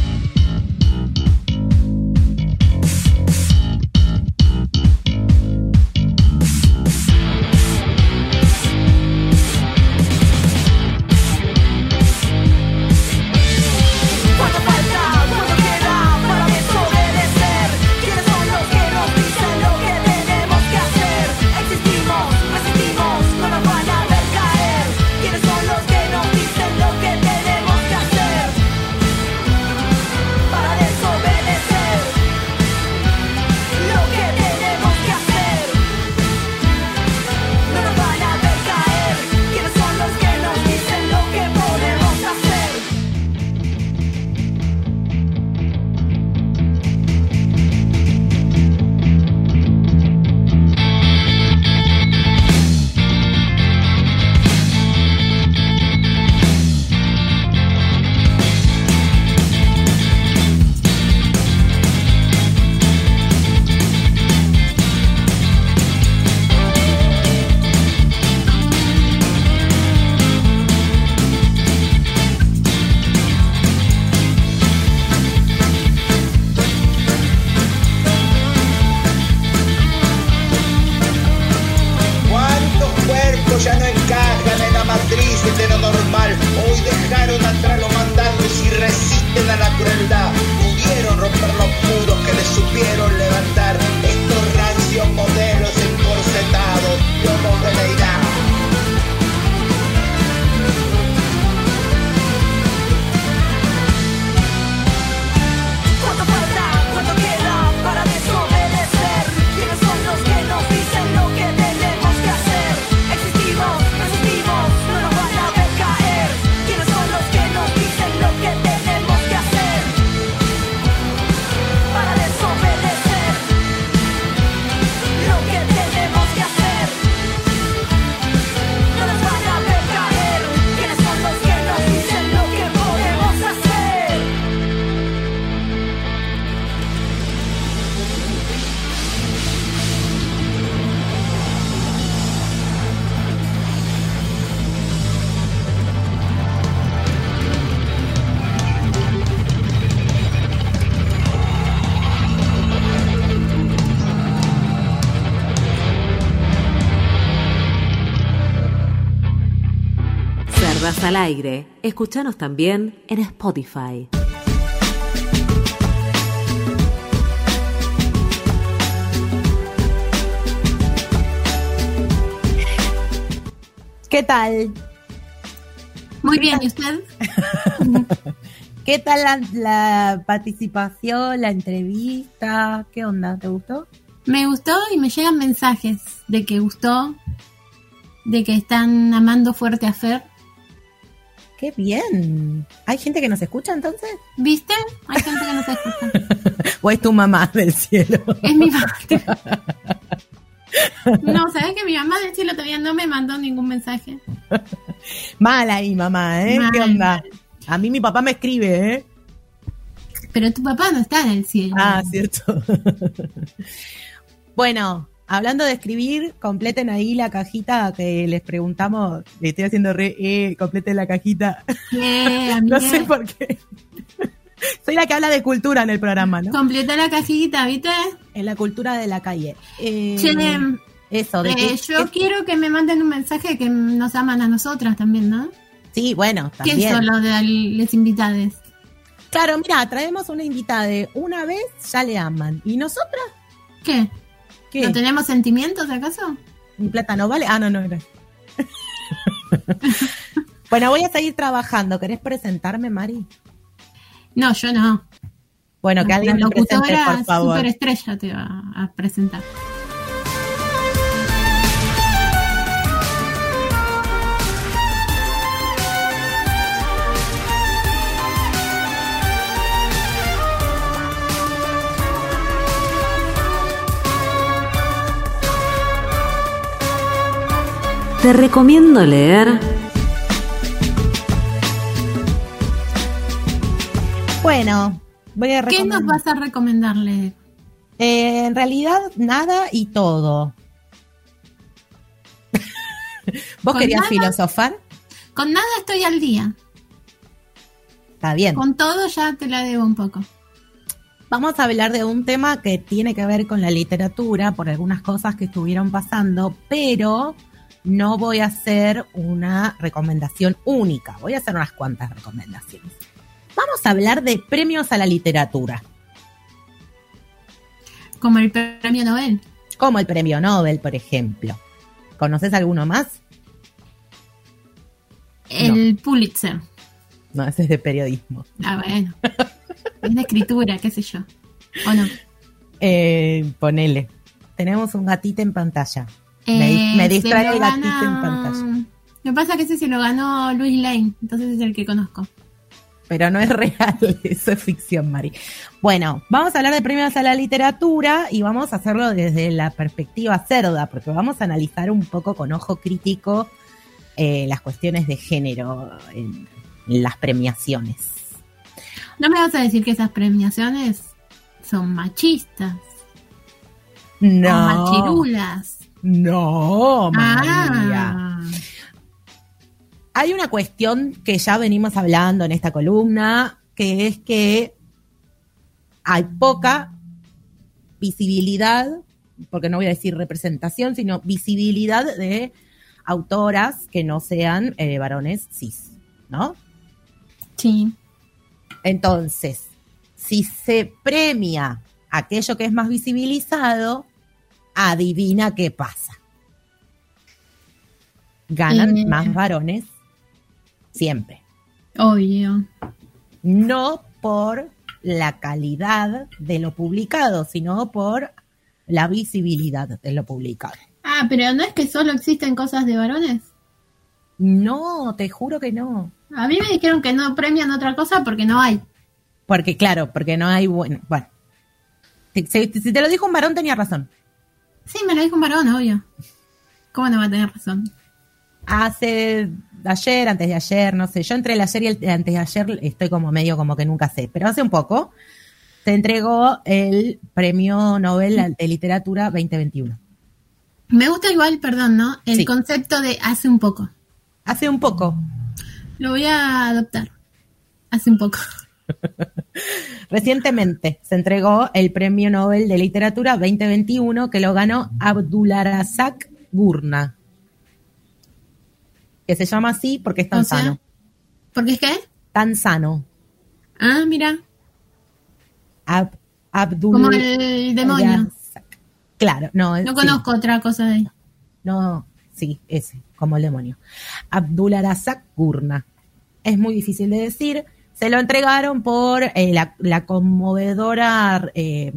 Al aire. Escuchanos también en Spotify. ¿Qué tal? Muy bien, ¿y usted? ¿Qué tal la, la participación, la entrevista? ¿Qué onda? ¿Te gustó? Me gustó y me llegan mensajes de que gustó, de que están amando fuerte a Fer. ¡Qué bien! ¿Hay gente que nos escucha entonces? ¿Viste? Hay gente que nos escucha. ¿O es tu mamá del cielo? Es mi mamá. No, ¿sabes que mi mamá del cielo todavía no me mandó ningún mensaje? Mal ahí, mamá, ¿eh? ¿Qué onda? mal. A mí mi papá me escribe, ¿eh? Pero tu papá no está en el cielo. Ah, cierto. bueno, hablando de escribir, completen ahí la cajita que les preguntamos. Le estoy haciendo re, eh, completen la cajita. ¿Qué, no sé por qué. Soy la que habla de cultura en el programa, ¿no? Completa la cajita, ¿viste? En la cultura de la calle. Eh, Che, eso, de eh, que- yo quiero que me manden un mensaje que nos aman a nosotras también, ¿no? Sí, bueno, ¿Qué también. son los de los invitados? Claro, mira, traemos una invitada de una vez ya le aman. ¿Y nosotras? ¿Qué? ¿Qué? ¿No tenemos sentimientos acaso? Mi plata no vale. Ah, no, no era. bueno, voy a seguir trabajando. ¿Querés presentarme, Mari? No, yo no. Bueno, que La alguien me presente, por favor. superestrella te va a presentar. Te recomiendo leer Bueno, voy a ¿Qué nos recomendar. vas a recomendarle? Eh, en realidad, nada y todo. ¿Vos ¿Con querías nada? filosofar? Con nada estoy al día. Está bien. Con todo ya te la debo un poco. Vamos a hablar de un tema que tiene que ver con la literatura por algunas cosas que estuvieron pasando, pero no voy a hacer una recomendación única, voy a hacer unas cuantas recomendaciones. Vamos a hablar de premios a la literatura, Como el premio Nobel. como el premio Nobel, por ejemplo. ¿Conoces alguno más? El Pulitzer. No, ese es de periodismo. Ah, bueno. es de escritura, qué sé yo. ¿O no? Eh, ponele. Tenemos un gatito en pantalla. Me se distrae gatito gana- en pantalla. Lo que pasa es que ese se lo ganó Luis Lane, entonces es el que conozco. pero no es real, eso es ficción, Mari. Bueno, vamos a hablar de premios a la literatura y vamos a hacerlo desde la perspectiva cerda, porque vamos a analizar un poco con ojo crítico eh, las cuestiones de género en, en las premiaciones. No me vas a decir que esas premiaciones son machistas o No, machirulas. No, María. Ah, Hay una cuestión que ya venimos hablando en esta columna, que es que hay poca visibilidad, porque no voy a decir representación, sino visibilidad de autoras que no sean eh, varones cis, ¿no? sí. Entonces, si se premia aquello que es más visibilizado, adivina qué pasa. Ganan Eh. más varones siempre. Obvio. no por la calidad de lo publicado, sino por la visibilidad de lo publicado. Ah, pero no es que solo existen cosas de varones. No, te juro que no. A mí me dijeron que no premian otra cosa porque no hay. Porque, claro, porque no hay bueno. Bueno, si te lo dijo un varón, tenía razón. Sí, me lo dijo un varón, obvio. ¿Cómo no va a tener razón? Hace ayer, antes de ayer, no sé. Yo entre el ayer y el antes de ayer estoy como medio como que nunca sé. Pero hace un poco se entregó el premio Nobel de Literatura 2021. Me gusta igual, perdón, ¿no? El Sí. concepto de hace un poco. Hace un poco. Lo voy a adoptar. Hace un poco. Recientemente se entregó el Premio Nobel de Literatura 2021 que lo ganó Abdularazak Gurna. Que se llama así porque es tan O sea, sano. ¿Por qué es qué? Tan sano. Ah, mira, Ab- Abdul. como el demonio. Claro, no. No sí. conozco otra cosa de ahí. No, sí, ese, como el demonio. Abdul Arazak Gurna. Es muy difícil de decir. Se lo entregaron por eh, la, la conmovedora eh,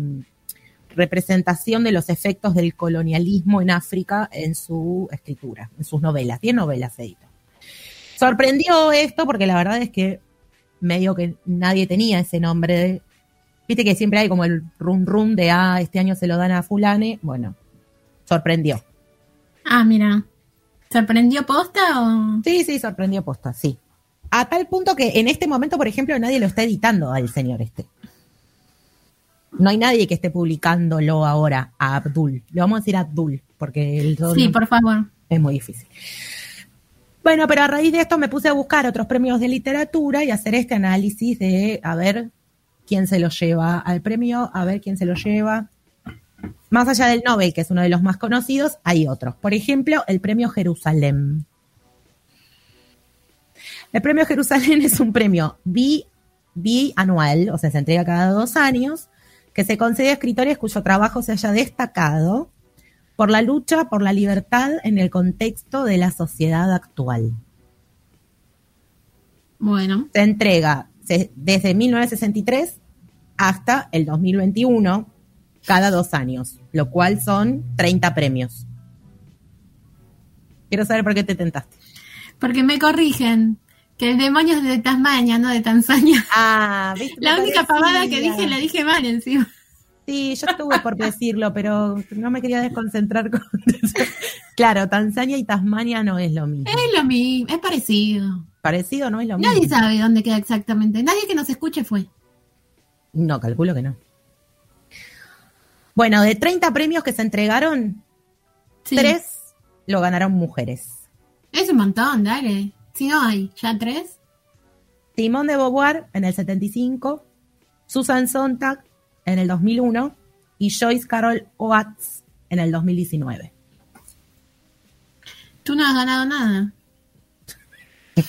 representación de los efectos del colonialismo en África en su escritura, en sus novelas. Diez novelas editó. Sorprendió esto porque la verdad es que medio que nadie tenía ese nombre. de- Viste que siempre hay como el rum rum de, ah, este año se lo dan a fulane. Bueno, sorprendió. Ah, mira. ¿Sorprendió posta o...? Sí, sí, sorprendió posta, sí. A tal punto que en este momento, por ejemplo, nadie lo está editando al señor este. No hay nadie que esté publicándolo ahora a Abdul. Le vamos a decir Abdul, porque el Sí, por favor. es muy difícil. Bueno, pero a raíz de esto me puse a buscar otros premios de literatura y hacer este análisis de a ver quién se lo lleva al premio, a ver quién se lo lleva. Más allá del Nobel, que es uno de los más conocidos, hay otros. Por ejemplo, el premio Jerusalén. El premio Jerusalén es un premio bi, bianual, o sea, se entrega cada dos años, que se concede a escritores cuyo trabajo se haya destacado por la lucha por la libertad en el contexto de la sociedad actual. Bueno, Se entrega desde 1963 hasta el 2021, cada dos años, lo cual son 30 premios. Quiero saber por qué te tentaste. porque me corrigen que el demonio es de Tasmania, no de Tanzania. Ah, ¿viste? La única pavada que dije la dije mal encima. Sí, yo estuve por decirlo, pero no me quería desconcentrar con eso. Claro, Tanzania y Tasmania no es lo mismo. Es lo mismo, es parecido. Parecido no es lo mismo. Nadie sabe dónde queda exactamente. Nadie que nos escuche fue. No, calculo que no. Bueno, de 30 premios que se entregaron, Sí. tres lo ganaron mujeres. Es un montón, dale. Si no hay, ya tres. Simone de Beauvoir en el 75, Susan Sontag en el 2001 y Joyce Carol Oates en el 2019. Tú no has ganado nada.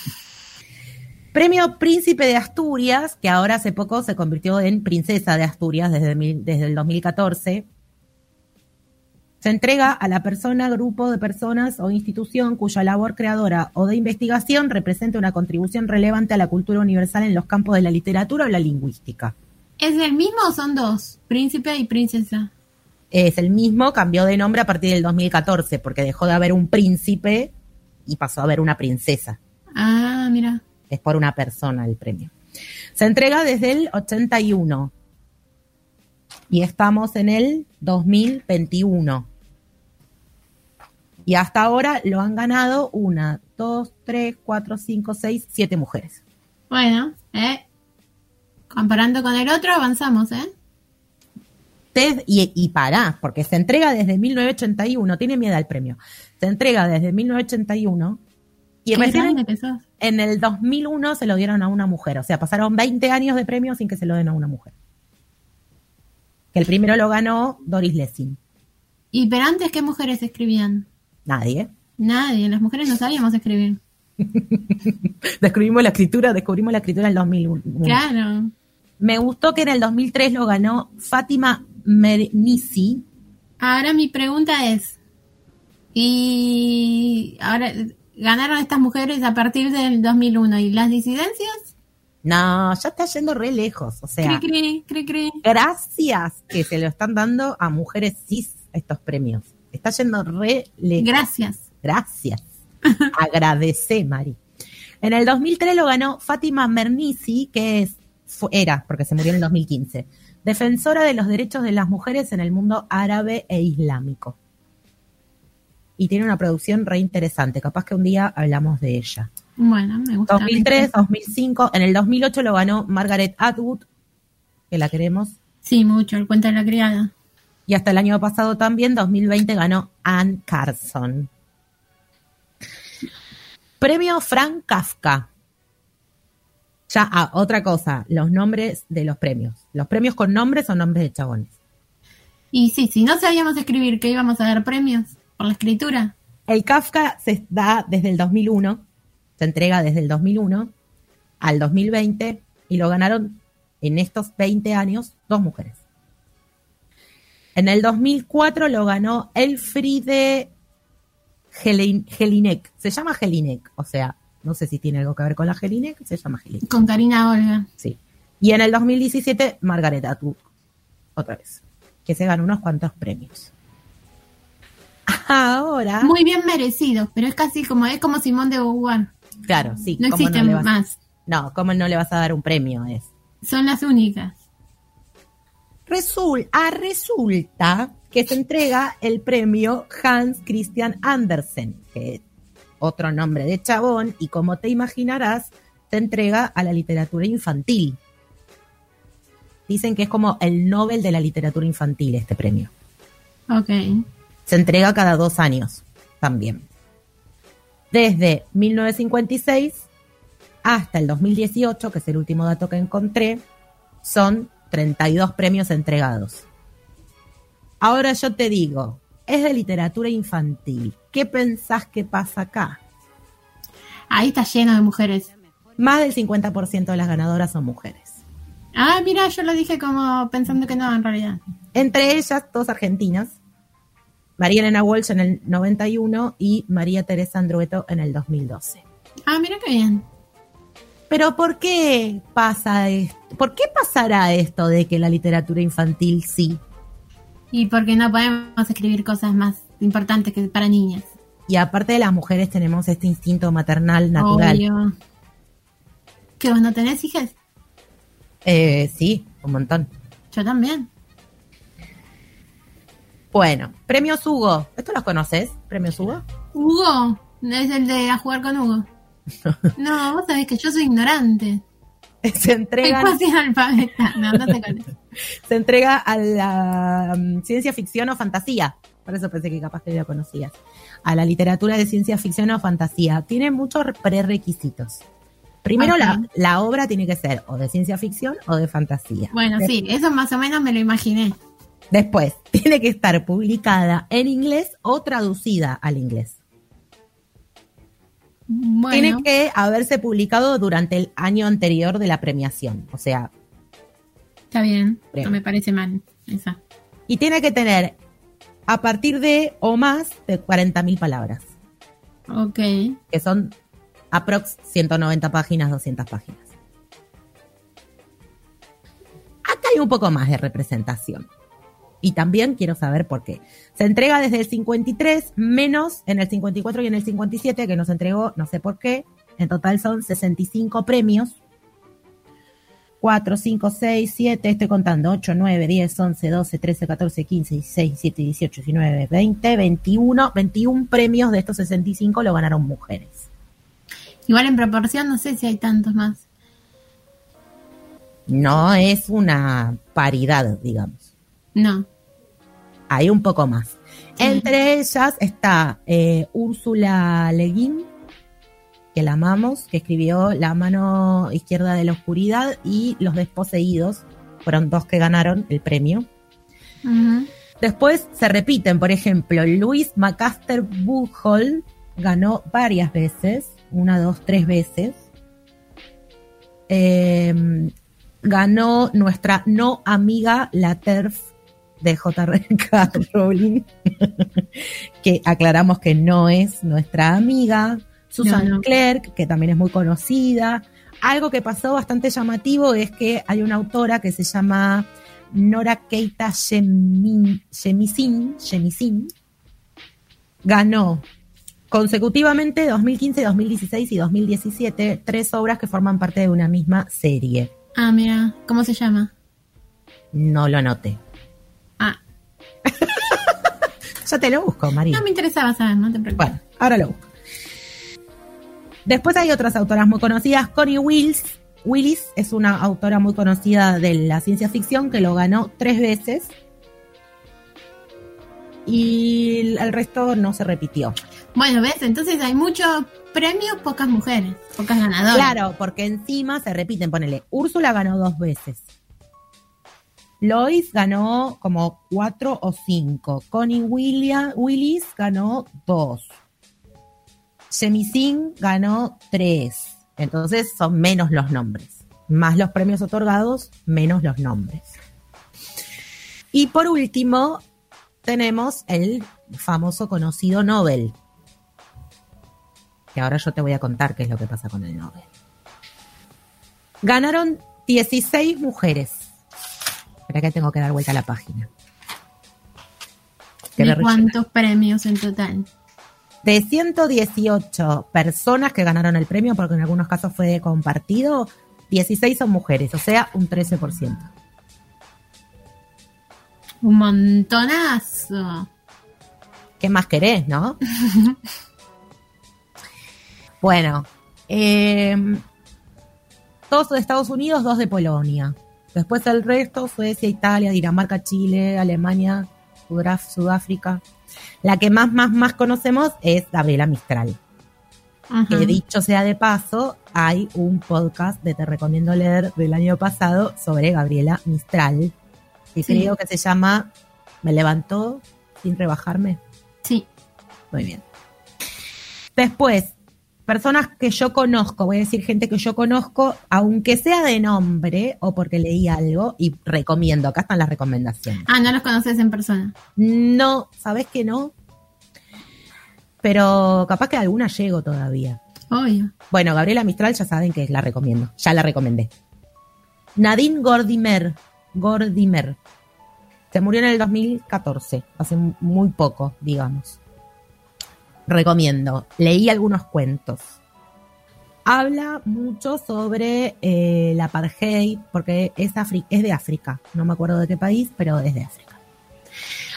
Premio Príncipe de Asturias, que ahora hace poco se convirtió en Princesa de Asturias desde, desde el 2014. Se entrega a la persona, grupo de personas o institución cuya labor creadora o de investigación represente una contribución relevante a la cultura universal en los campos de la literatura o la lingüística. ¿Es el mismo o son dos? Príncipe y princesa. Es el mismo, cambió de nombre a partir del 2014, porque dejó de haber un príncipe y pasó a haber una princesa. Ah, mira. Es por una persona el premio. Se entrega desde el 81 y estamos en el 2021. Y hasta ahora lo han ganado una, dos, tres, cuatro, cinco, seis, siete mujeres. Bueno, eh. Comparando con el otro, avanzamos, ¿eh? Ted- y, y pará, porque se entrega desde 1981, tiene miedo al premio. Se entrega desde 1981 y sos. en el 2001 se lo dieron a una mujer. O sea, pasaron 20 años de premio sin que se lo den a una mujer. Que el primero lo ganó Doris Lessing. ¿Y pero antes qué mujeres escribían? Nadie. Nadie, las mujeres no sabíamos escribir. Descubrimos la escritura, descubrimos la escritura en el 2001. Claro. Me gustó que en el 2003 lo ganó Fátima Mernissi. Ahora mi pregunta es, ¿y ahora ganaron estas mujeres a partir del 2001 y las disidencias? No, ya está yendo re lejos. O sea, cri, cri. gracias que se lo están dando a mujeres cis estos premios. Está yendo re lejos. Gracias. Gracias. Agradecé, Mari. En el 2003 lo ganó Fátima Mernissi, que es, era, porque se murió en el 2015, defensora de los derechos de las mujeres en el mundo árabe e islámico. Y tiene una producción re interesante. Capaz que un día hablamos de ella. Bueno, me gusta. 2003, 2005, en el 2008 lo ganó Margaret Atwood, que la queremos. Sí, mucho, el cuento de la criada. Y hasta el año pasado también, 2020, ganó Anne Carson. Premio Frank Kafka. Ya, ah, otra cosa, los nombres de los premios. Los premios con nombres son nombres de chabones. Y sí, si no sabíamos escribir, que íbamos a dar premios por la escritura. El Kafka se da desde el 2001, se entrega desde el 2001, al 2020 y lo ganaron en estos 20 años dos mujeres. En el 2004 lo ganó Elfriede Helin- Jelinek. Se llama Jelinek, o sea, no sé si tiene algo que ver con la Jelinek, se llama Jelinek. Con Karina Olga. Sí. Y en el 2017, Margaret Atwood, otra vez, que se ganó unos cuantos premios. Ahora, Muy bien merecido, pero es casi como es como Simón de Beauvoir. claro, sí. No ¿cómo existen más. No, ¿cómo no le vas a dar un premio? Es. Son las únicas. Resul- ah, resulta que se entrega el premio Hans Christian Andersen, que es otro nombre de chabón, y como te imaginarás, se entrega a la literatura infantil. Dicen que es como el Nobel de la literatura infantil este premio. Ok. Se entrega cada dos años también. Desde 1956 hasta el 2018, que es el último dato que encontré, son 32 premios entregados. Ahora yo te digo, es de literatura infantil. ¿Qué pensás que pasa acá? Ahí está lleno de mujeres. Más del 50% de las ganadoras son mujeres. Ah, mira, yo lo dije como pensando que no, en realidad. Entre ellas, dos argentinas. María Elena Walsh en el 91 y María Teresa Andrueto en el 2012. Ah, mira qué bien. Pero ¿por qué pasa esto? ¿Por qué pasará esto de que la literatura infantil sí? Y porque no podemos escribir cosas más importantes que para niñas. Y aparte de las mujeres tenemos este instinto maternal natural. Obvio. ¿Que vos no tenés hijas? Eh, sí, un montón. Yo también. Bueno, premios Hugo. ¿Esto los conoces? ¿Premios Hugo? Hugo, es el de a jugar con Hugo. No, vos sabés que yo soy ignorante. Se analfabeta. No, no sé se entrega a la mm, ciencia ficción o fantasía. Por eso pensé que capaz que lo conocías. A la literatura de ciencia ficción o fantasía. Tiene muchos prerequisitos. Primero, la, la obra tiene que ser o de ciencia ficción o de fantasía. Bueno, sí, eso más o menos me lo imaginé. Después, tiene que estar publicada en inglés o traducida al inglés. Bueno, Tiene que haberse publicado durante el año anterior de la premiación. O sea, está bien. Bien. No me parece mal. Esa. y tiene que tener a partir de o más de 40.000 palabras, Ok. que son aprox 190 páginas, 200 páginas. Acá hay un poco más de representación. Y también quiero saber por qué. Se entrega desde el 53, menos en el 54 y en el 57, que nos entregó, no sé por qué. En total son 65 premios. 4, 5, 6, 7, estoy contando. 8, 9, 10, 11, 12, 13, 14, 15, 16, 17, 18, 19, 20, 21. 21 premios de estos 65 lo ganaron mujeres. Igual en proporción no sé si hay tantos más. No es una paridad, digamos. No. hay un poco más. Entre ellas está eh, Úrsula Le Guin, que la amamos, que escribió La mano izquierda de la oscuridad y Los desposeídos, fueron dos que ganaron el premio. Después se repiten, por ejemplo, Luis Macaster Buchholz ganó varias veces, una, dos, tres veces. Eh, ganó nuestra no amiga la TERF de J.R.K. Rowling, que aclaramos que no es nuestra amiga. Susan No, no. Clerk, que también es muy conocida. Algo que pasó bastante llamativo es que hay una autora que se llama Nora Keita Shemisin, Shemisin, ganó consecutivamente 2015, 2016 y 2017 tres obras que forman parte de una misma serie. Ah, mira. ¿Cómo se llama? No lo noté. Ah, Ya te lo busco, María. no me interesaba saber, no te preocupes. Bueno, ahora lo busco. Después hay otras autoras muy conocidas. Connie Wills. Willis es una autora muy conocida de la ciencia ficción que lo ganó tres veces. Y el resto no se repitió. Bueno, ¿ves? Entonces hay muchos premios, pocas mujeres, pocas ganadoras. Claro, porque encima se repiten, ponele, Úrsula ganó dos veces. Lois ganó como cuatro o cinco. Connie Willis ganó dos. Shemisin ganó tres. Entonces son menos los nombres. Más los premios otorgados, menos los nombres. Y por último, tenemos el famoso conocido Nobel. Que ahora yo te voy a contar qué es lo que pasa con el Nobel. Ganaron 16 mujeres. Espera que tengo que dar vuelta a la página. ¿De cuántos premios en total? De 118 personas que ganaron el premio, porque en algunos casos fue compartido, 16 son mujeres, o sea, un 13%. Un montonazo. ¿Qué más querés, no? bueno, eh, todos de Estados Unidos, dos de Polonia. Después el resto, Suecia, Italia, Dinamarca, Chile, Alemania, Sudáfrica. La que más, más, más conocemos es Gabriela Mistral. Ajá. Que dicho sea de paso, hay un podcast de Te Recomiendo Leer del año pasado sobre Gabriela Mistral, que Sí. creo que se llama Me levantó sin rebajarme. Sí. Muy bien. Después, personas que yo conozco, voy a decir gente que yo conozco, aunque sea de nombre o porque leí algo, y recomiendo, acá están las recomendaciones. Ah, no los conoces en persona. No, ¿sabes que no? Pero capaz que a alguna llego todavía. Obvio. Bueno, Gabriela Mistral ya saben que la recomiendo. Ya la recomendé. Nadine Gordimer. Gordimer. Se murió en el 2014. Hace muy poco, digamos. Recomiendo. Leí algunos cuentos. Habla mucho sobre eh, la apartheid, porque es, de África. No me acuerdo de qué país, pero es de África.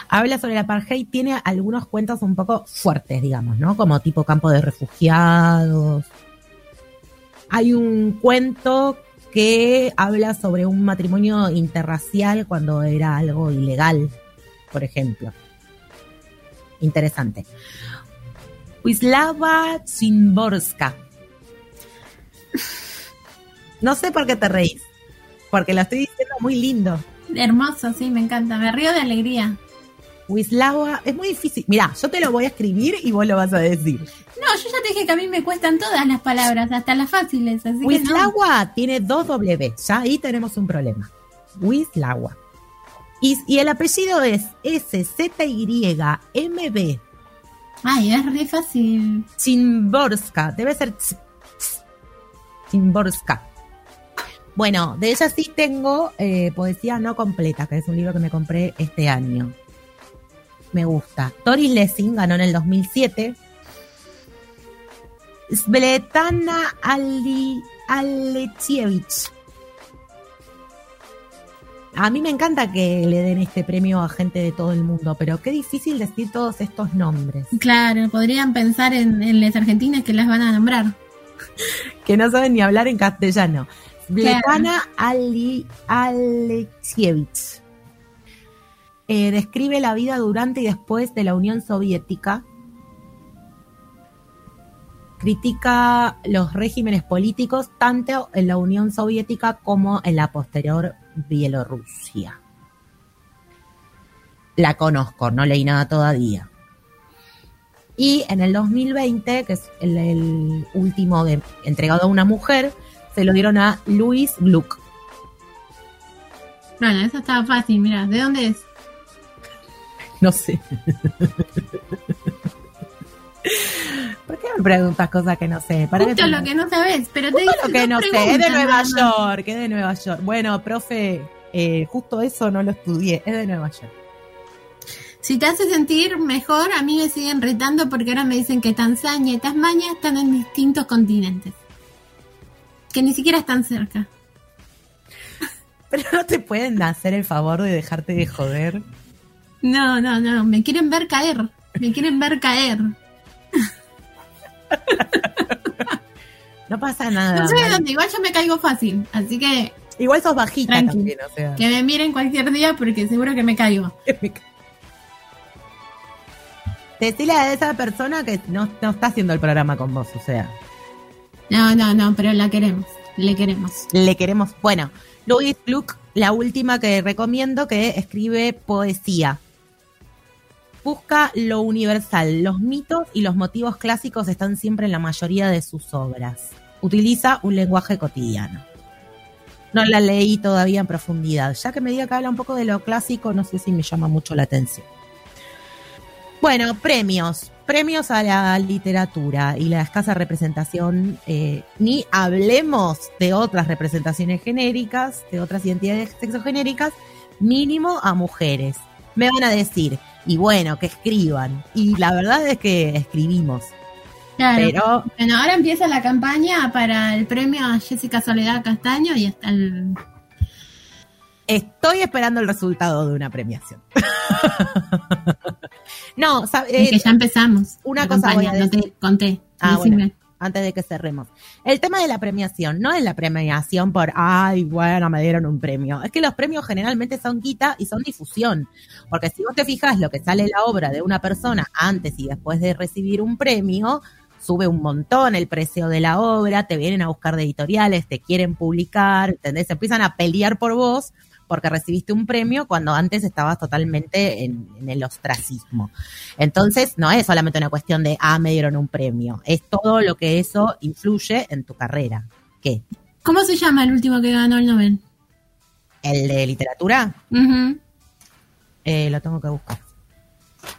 Habla sobre la apartheid, tiene algunos cuentos un poco fuertes, digamos, ¿no? Como tipo campo de refugiados. Hay un cuento que habla sobre un matrimonio interracial cuando era algo ilegal, por ejemplo. Interesante. Wislava Zimborska. No sé por qué te reís, porque lo estoy diciendo muy lindo. Hermoso, sí, me encanta. Me río de alegría. Wislava, es muy difícil. Mira, yo te lo voy a escribir y vos lo vas a decir. No, yo ya te dije que a mí me cuestan todas las palabras, hasta las fáciles, así que no. Wislawa tiene dos W, ya ahí tenemos un problema. Wislawa. Y, y el apellido es S-Z-Y-M-B. Ay, es re fácil. Chimborska, debe ser Chimborska. Bueno, de ella sí tengo eh, Poesía No Completa, que es un libro que me compré este año. Me gusta. Doris Lessing ganó en el 2007. Svetana Ali, Alechievich. A mí me encanta que le den este premio a gente de todo el mundo, pero qué difícil decir todos estos nombres. Claro, podrían pensar en, en las argentinas que las van a nombrar. que no saben ni hablar en castellano. Svetana Ali Alexievich. Eh, describe la vida durante y después de la Unión Soviética. Critica los regímenes políticos tanto en la Unión Soviética como en la posterior Bielorrusia. La conozco, no leí nada todavía. Y en el 2020, que es el, el último de- entregado a una mujer, se lo dieron a Luis Gluck. Bueno, eso estaba fácil, mira, ¿de dónde es? No sé. ¿Por qué me preguntas cosas que no sé? ¿Para Justo lo que no sabes, pero te hice lo que no sé, es de Nueva nada. York, es de Nueva York. Bueno, profe, eh, justo eso no lo estudié, es de Nueva York. Si te hace sentir mejor, a mí me siguen retando porque ahora me dicen que Tanzania y Tasmania están en distintos continentes. Que ni siquiera están cerca. Pero no te pueden hacer el favor de dejarte de joder. No, no, no, me quieren ver caer. Me quieren ver caer. No pasa nada. No sé de Mari. dónde, igual yo me caigo fácil. Así que Igual sos bajita Tranqui. también, o sea. que me miren cualquier día porque seguro que me caigo. Decile a esa persona que no, no está haciendo el programa con vos, o sea. No, no, no, pero la queremos. Le queremos. Le queremos. Bueno, Louis Gluck, la última que recomiendo, que escribe poesía. Busca lo universal. Los mitos y los motivos clásicos están siempre en la mayoría de sus obras. utiliza un lenguaje cotidiano. No la leí todavía en profundidad. Ya que me diga que habla un poco de lo clásico, no sé si me llama mucho la atención. Bueno, premios. Premios a la literatura y la escasa representación. eh, ni hablemos de otras representaciones genéricas, de otras identidades sexogenéricas, mínimo a mujeres. Me van a decir, y bueno, que escriban. Y la verdad es que escribimos. Claro. Pero Bueno, ahora empieza la campaña para el premio a Jessica Soledad Castaño y hasta el... estoy esperando el resultado de una premiación. no, sab- es que eh, ya empezamos. una cosa voy a campaña, no decir. te conté. Ah, bueno. Antes de que cerremos. El tema de la premiación no es la premiación por, ay, bueno, me dieron un premio. Es que los premios generalmente son quita y son difusión. Porque si vos te fijas lo que sale la obra de una persona antes y después de recibir un premio, sube un montón el precio de la obra, te vienen a buscar de editoriales, te quieren publicar, ¿entendés? Se empiezan a pelear por vos porque recibiste un premio cuando antes estabas totalmente en, en el ostracismo. Entonces, no es solamente una cuestión de, ah, me dieron un premio, es todo lo que eso influye en tu carrera. ¿Qué? ¿Cómo se llama el último que ganó el Nobel? ¿El de literatura? Eh, lo tengo que buscar.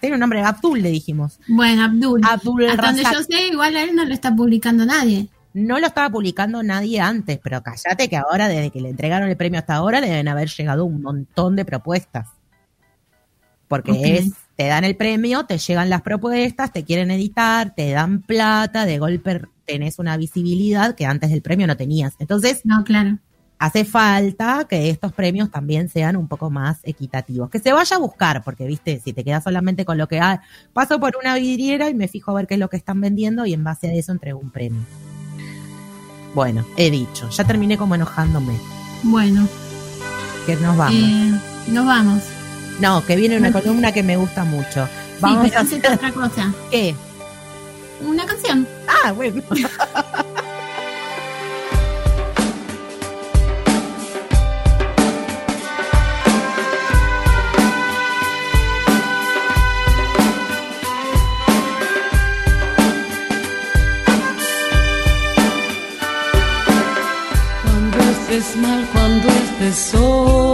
Tiene un nombre, Abdul, le dijimos. Bueno, Abdul. Abdul Hasta donde yo sé, igual a él no lo está publicando nadie. No lo estaba publicando nadie antes, pero cállate que ahora, desde que le entregaron el premio hasta ahora, deben haber llegado un montón de propuestas. Porque es, te dan el premio, te llegan las propuestas, te quieren editar, te dan plata, de golpe tenés una visibilidad que antes del premio no tenías. Entonces, No, claro. hace falta que estos premios también sean un poco más equitativos. Que se vaya a buscar, porque, viste, si te quedas solamente con lo que hay, paso por una vidriera y me fijo a ver qué es lo que están vendiendo y en base a eso entrego un premio. Bueno, he dicho, ya terminé como enojándome. Bueno, Que nos vamos. eh, nos vamos. No, que viene una columna que me gusta mucho. Vamos sí, pero a hacer. otra cosa. ¿Qué? Una canción. Ah, bueno. cuando estés solo,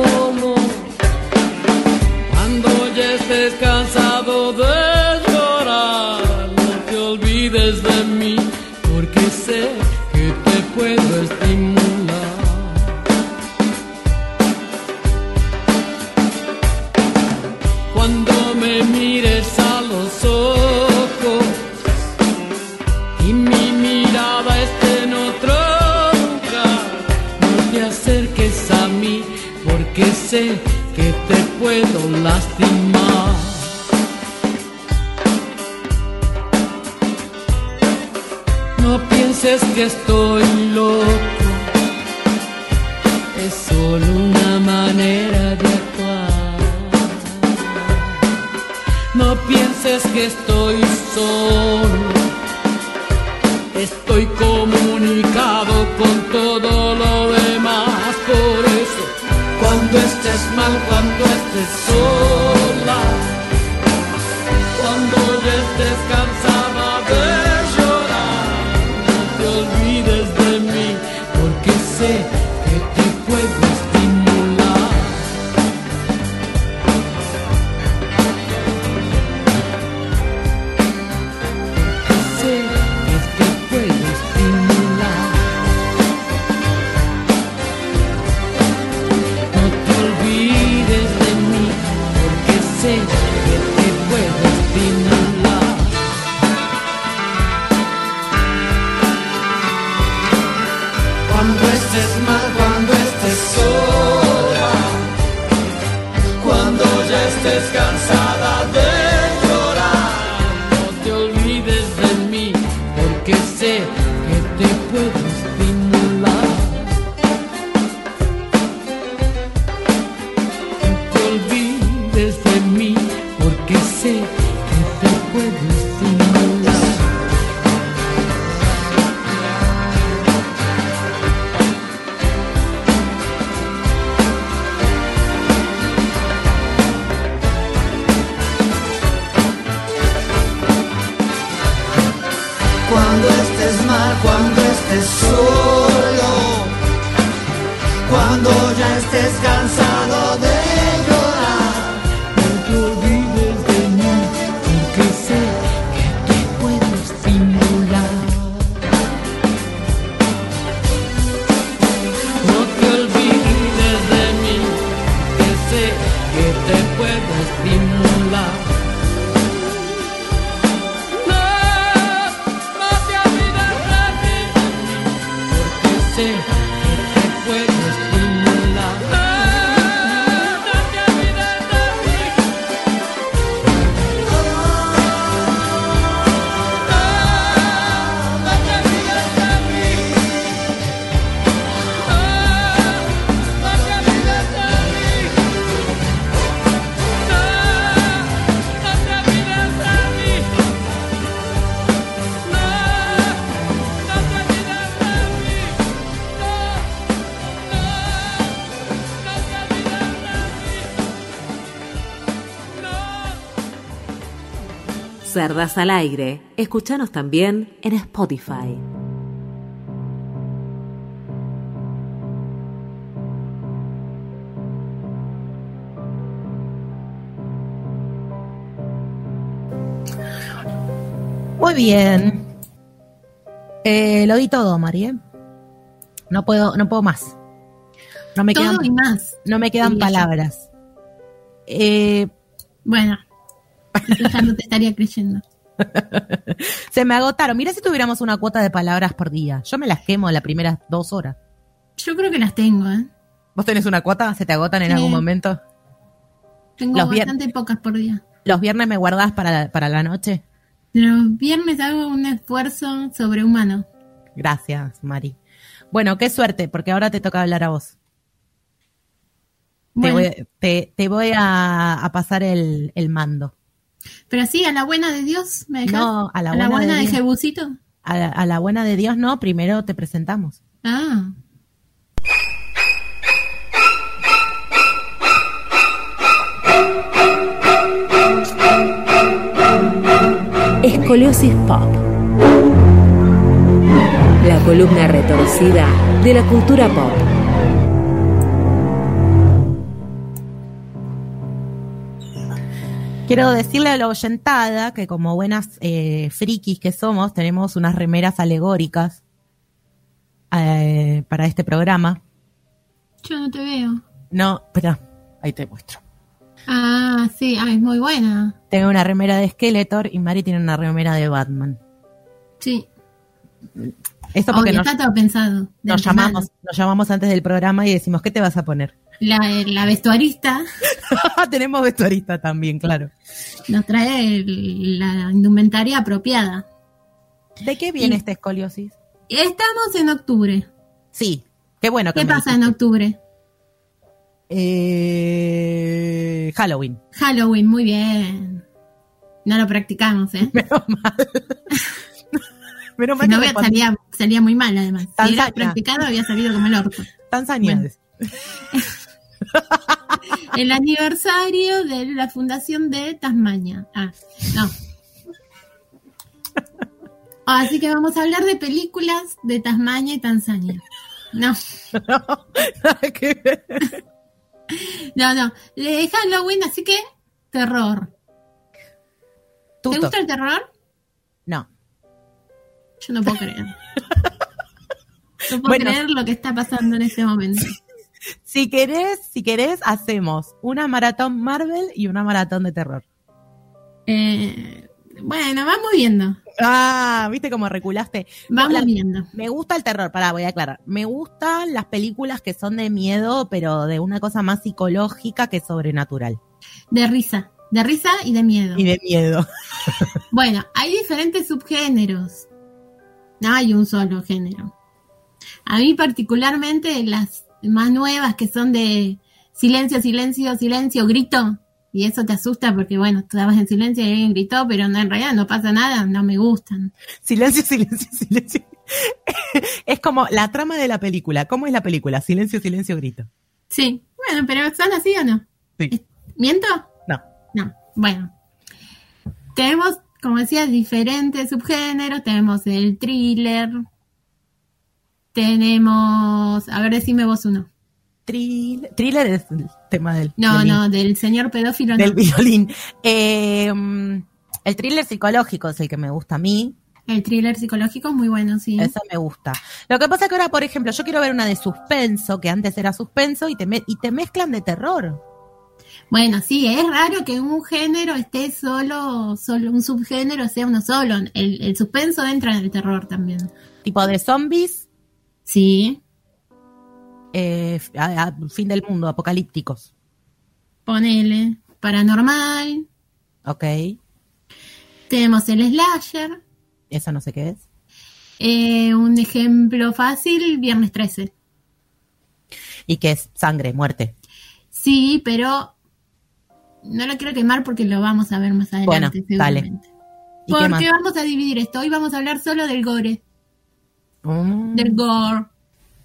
Cerdas al aire. Escuchanos también en Spotify. Muy bien. Eh, lo di todo, Mari. ¿eh? No puedo, no puedo más. No me Todo quedan, y más. no me quedan palabras. Eh, Bueno, ya no te estaría creyendo. se me agotaron. Mira si tuviéramos una cuota de palabras por día. Yo me las quemo las primeras dos horas. Yo creo que las tengo, ¿eh? ¿Vos tenés una cuota? ¿Se te agotan en Sí. algún momento? Tengo Los bastante pocas por día. ¿Los viernes me guardás para la, para la noche? Los viernes hago un esfuerzo sobrehumano. Gracias, Mari. Bueno, qué suerte, porque ahora te toca hablar a vos. Te voy, te, te voy a, a pasar el, el mando. Pero sí, a la buena de Dios, ¿me dejas? No, a la buena de de, Dios. Jebusito. A la, a la buena de Dios no, primero te presentamos. Ah, Escoliosis Pop. La columna retorcida de la cultura pop. Quiero decirle a la oyentada que como buenas eh, frikis que somos, tenemos unas remeras alegóricas eh, para este programa. yo no te veo. No, espera, ahí te muestro. Ah, sí, ah, es muy buena. Tengo una remera de Skeletor y Mari tiene una remera de Batman. Sí. Esto porque nos, está todo pensado. llamamos, nos llamamos antes del programa y decimos, ¿qué te vas a poner? La, la vestuarista tenemos vestuarista también, claro. nos trae el- la indumentaria apropiada. ¿De qué viene Y- esta escoliosis? Estamos en octubre. Sí, qué bueno que ¿Qué pasa en octubre? Eh, Halloween. Halloween, muy bien. No lo practicamos, ¿eh? Menos mal. Menos Si mal no que hubiera- respondí. salía, salía muy mal, además. Si Tanzania. era practicado, había salido como el orto. Tanzania. Bueno. El aniversario de la fundación de Tasmania. Ah, no. Así que vamos a hablar de películas de Tasmania y Tanzania. No, ver. no, no. De Halloween, así que terror. ¿Te gusta el terror? No. Yo no puedo creer. No puedo Bueno. creer lo que está pasando en este momento. Si querés, si querés, hacemos una maratón Marvel y una maratón de terror. Eh, bueno, vamos viendo. Ah, ¿viste cómo reculaste? No, Vamos la- viendo. me gusta el terror, pará, voy a aclarar. Me gustan las películas que son de miedo, pero de una cosa más psicológica que sobrenatural. De risa. De risa y de miedo. Y de miedo. Bueno, hay diferentes subgéneros. No hay un solo género. A mí particularmente las más nuevas que son de silencio, silencio, silencio, grito. Y eso te asusta porque, bueno, estabas en silencio y alguien gritó, pero no, en realidad no pasa nada, no me gustan. Silencio, silencio, silencio. es como la trama de la película. ¿Cómo es la película? Silencio, silencio, grito. Sí, bueno, pero ¿son así o no? Sí. ¿Miento? No. No, bueno. Tenemos, como decía, diferentes subgéneros. Tenemos el thriller. Tenemos. A ver, decime vos uno. Thriller, thriller es el tema del, No, no, del señor pedófilo del no. violín. Eh, el thriller psicológico es el que me gusta a mí. El thriller psicológico es muy bueno, sí. Eso me gusta. Lo que pasa es que ahora, por ejemplo, yo quiero ver una de suspenso, que antes era suspenso, y te, me- y te mezclan de terror. Bueno, sí, es raro que un género esté solo, solo un subgénero sea uno solo. El, el suspenso entra en el terror también. Tipo de zombies, Sí, eh, a- a- fin del mundo, apocalípticos. ponele. Paranormal. Ok, Tenemos el slasher. eso no sé qué es. Eh, un ejemplo fácil, Viernes 13. Y que es sangre, muerte. Sí, pero no lo quiero quemar porque lo vamos a ver más adelante. Bueno, dale. seguramente. ¿Y qué más? Porque vamos a dividir esto. Hoy vamos a hablar solo del gore. Mm, Del gore.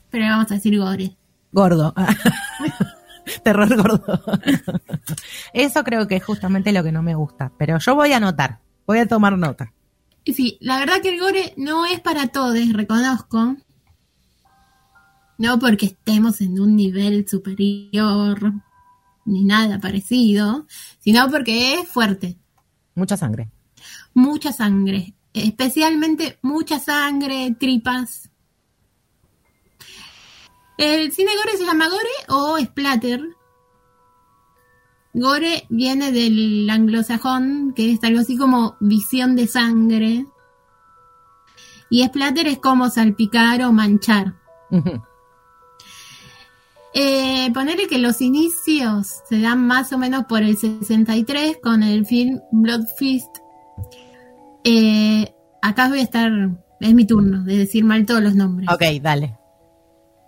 Pero vamos a decir gore. gordo. Terror gordo. Eso creo que es justamente lo que no me gusta. Pero yo voy a anotar. Voy a tomar nota. Y sí, la verdad que el gore no es para todos, reconozco. No porque estemos en un nivel superior ni nada parecido, sino porque es fuerte. Mucha sangre. Mucha sangre. Especialmente mucha sangre, tripas. El cine gore se llama gore o splatter. Gore viene del anglosajón, que es algo así como visión de sangre. Y splatter es como salpicar o manchar. Eh, ponerle que los inicios se dan más o menos por el 63 con el film Blood Feast. Eh, acá voy a estar, es mi turno de decir mal todos los nombres. Ok, dale.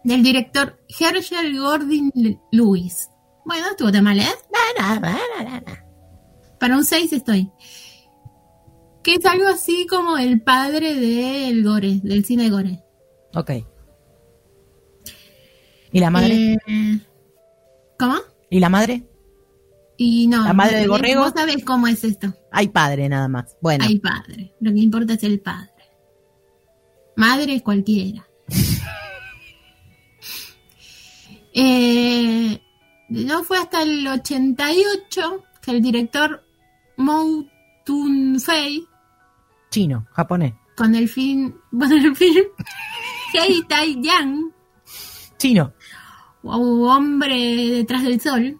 Del director Herschel Gordon Lewis. Bueno, no estuvo tan mal, ¿eh? Para un 6 estoy. Que es algo así como el padre del gore, del cine gore. Ok. ¿Y la madre? Eh, ¿Cómo? ¿Y la madre? Y no. ¿La madre del borrego? Vos sabés cómo es esto. Hay padre nada más. Bueno, Hay padre. Lo que importa es el padre. Madre cualquiera. Eh, no fue hasta el 88 que el director Mou Tun Fei, chino, japonés. con el film, bueno, el film Hei Tai Yang, Chino. o Hombre detrás del sol,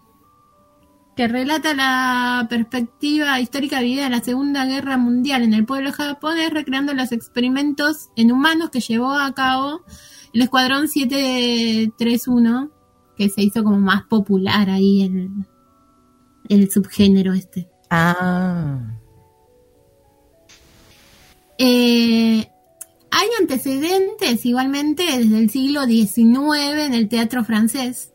que relata la perspectiva histórica vivida en la Segunda Guerra Mundial en el pueblo japonés, recreando los experimentos en humanos que llevó a cabo el Escuadrón 731, que se hizo como más popular ahí el, el subgénero este. Ah. Eh, hay antecedentes igualmente desde el siglo XIX en el teatro francés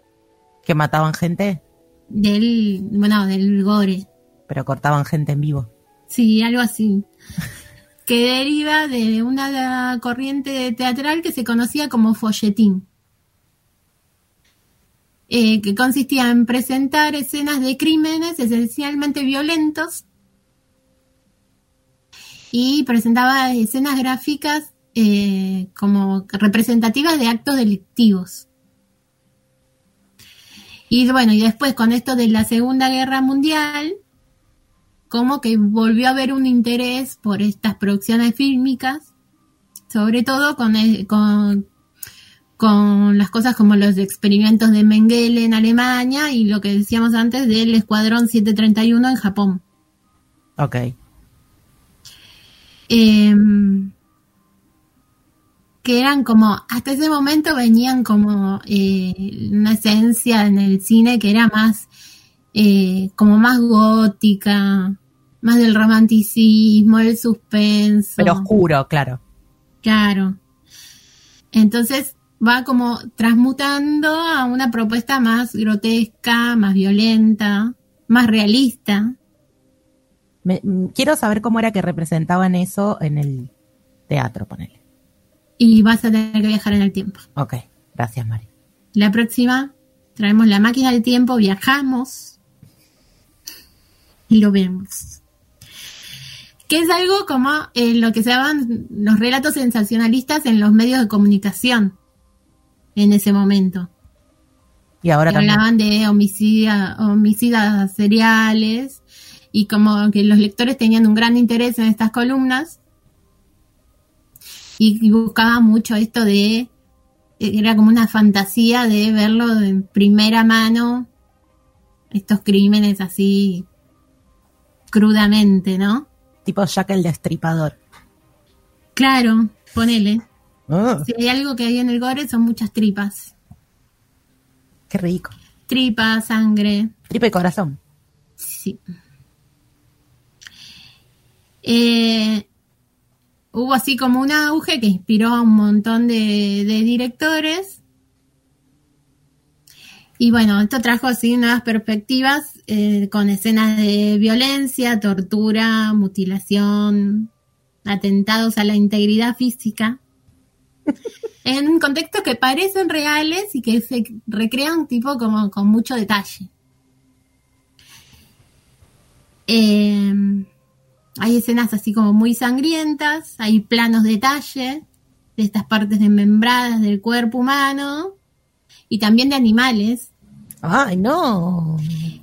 Que mataban gente, del, bueno, del gore. pero cortaban gente en vivo. Sí, algo así. que deriva de una corriente teatral que se conocía como folletín. Eh, que consistía en presentar escenas de crímenes esencialmente violentos y presentaba escenas gráficas eh, como representativas de actos delictivos. Y bueno, y después con esto de la Segunda Guerra Mundial, como que volvió a haber un interés por estas producciones fílmicas, sobre todo con, el- con, con las cosas como los experimentos de Mengele en Alemania y lo que decíamos antes del Escuadrón 731 en Japón. Ok. Em, que eran como, hasta ese momento venían como eh, una esencia en el cine que era más, eh, como más gótica, más del romanticismo, el suspenso. Pero oscuro, claro. Claro. Entonces va como transmutando a una propuesta más grotesca, más violenta, más realista. Me- mm, quiero saber cómo era que representaban eso en el teatro, ponele. Y vas a tener que viajar en el tiempo. Ok, gracias, Mari. La próxima traemos la máquina del tiempo, viajamos y lo vemos. Que es algo como eh, lo que se llaman los relatos sensacionalistas en los medios de comunicación en ese momento. Y ahora que también. hablaban de homicida, homicidas seriales y como que los lectores tenían un gran interés en estas columnas y, buscaban mucho esto de era como una fantasía de verlo en primera mano estos crímenes así crudamente, ¿no? Tipo Jack el Destripador. Claro, ponele. Ah, Si hay algo que hay en el gore son muchas tripas. qué rico. Tripas, sangre, Tripa y corazón. Sí. Eh, hubo así como un auge que inspiró a un montón de, de directores. Y bueno, esto trajo así nuevas perspectivas eh, con escenas de violencia, tortura, mutilación, atentados a la integridad física. En contextos que parecen reales y que se recrean tipo como con mucho detalle. Eh, hay escenas así como muy sangrientas, hay planos detalle de estas partes desmembradas del cuerpo humano y también de animales. Ay, no.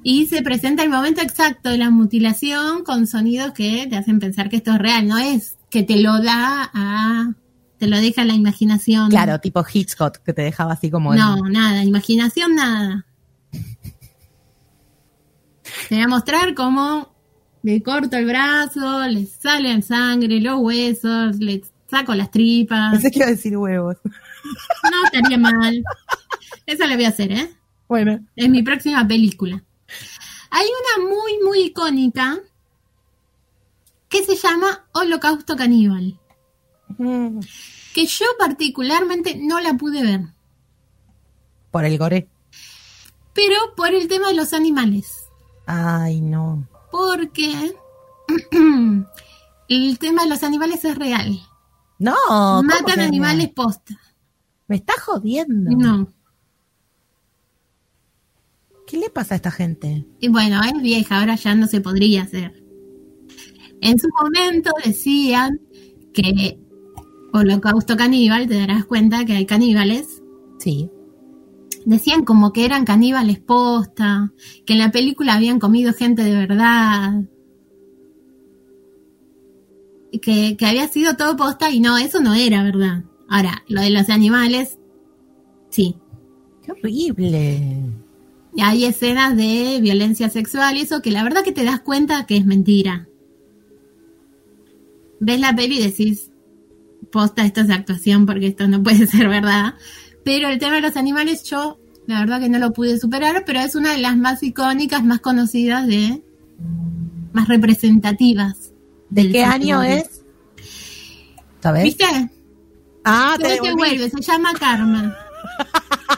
Y se presenta el momento exacto de la mutilación con sonidos que te hacen pensar que esto es real, no es que te lo da a... te lo deja la imaginación. Claro, tipo Hitchcock, que te dejaba así como... el- No, nada, imaginación nada. Te voy a mostrar cómo le corto el brazo, le salen sangre, los huesos, le saco las tripas. Pensé que iba a decir huevos. No estaría mal. Esa la voy a hacer, ¿eh? Bueno. Es mi próxima película. Hay una muy, muy icónica que se llama Holocausto Caníbal. Mm, Que yo particularmente no la pude ver. Por el gore. Pero por el tema de los animales. Ay, no. Porque el tema de los animales es real. No. ¿cómo que Matan animales posta. Me está jodiendo. No. ¿Qué le pasa a esta gente? Y bueno, es vieja, ahora ya no se podría hacer. En su momento decían que Holocausto Caníbal, te darás cuenta que hay caníbales. Sí. Decían como que eran caníbales posta, que en la película habían comido gente de verdad. Y Que, que había sido todo posta y no, eso no era verdad. Ahora, lo de los animales, sí. Qué horrible. Y hay escenas de violencia sexual y eso que la verdad que te das cuenta que es mentira. Ves la peli y decís, posta, esto es actuación porque esto no puede ser verdad. Pero el tema de los animales yo, la verdad que no lo pude superar, pero es una de las más icónicas, más conocidas de... más representativas. ¿De qué año es? ¿Sabes? ¿Viste? Ah, te devolví. vuelve, se llama Karma.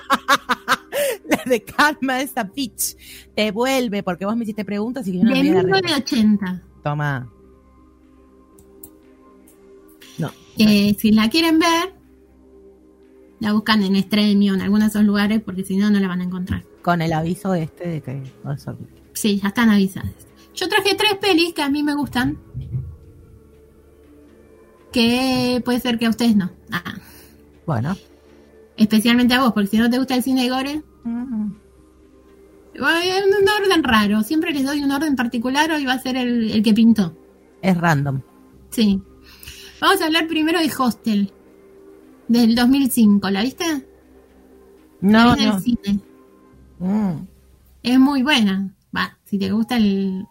La de Karma esa bitch. Te vuelve, porque vos me hiciste preguntas y que yo no De me voy a la respuesta. 1980. Toma. No. Eh, si la quieren ver, la buscan en Stremio, en algunos de esos lugares, porque si no, no la van a encontrar. Con el aviso este de que. Sí, ya están avisadas. Yo traje tres pelis que a mí me gustan. Que puede ser que a ustedes no. Ah, Bueno. especialmente a vos, porque si no te gusta el cine gore, Mm. un orden raro. Siempre les doy un orden particular, hoy va a ser el, el que pintó. Es random. Sí. Vamos a hablar primero de Hostel, del 2005. ¿La viste? No, no. cine. Mm. Es muy buena. Va, si te gusta el.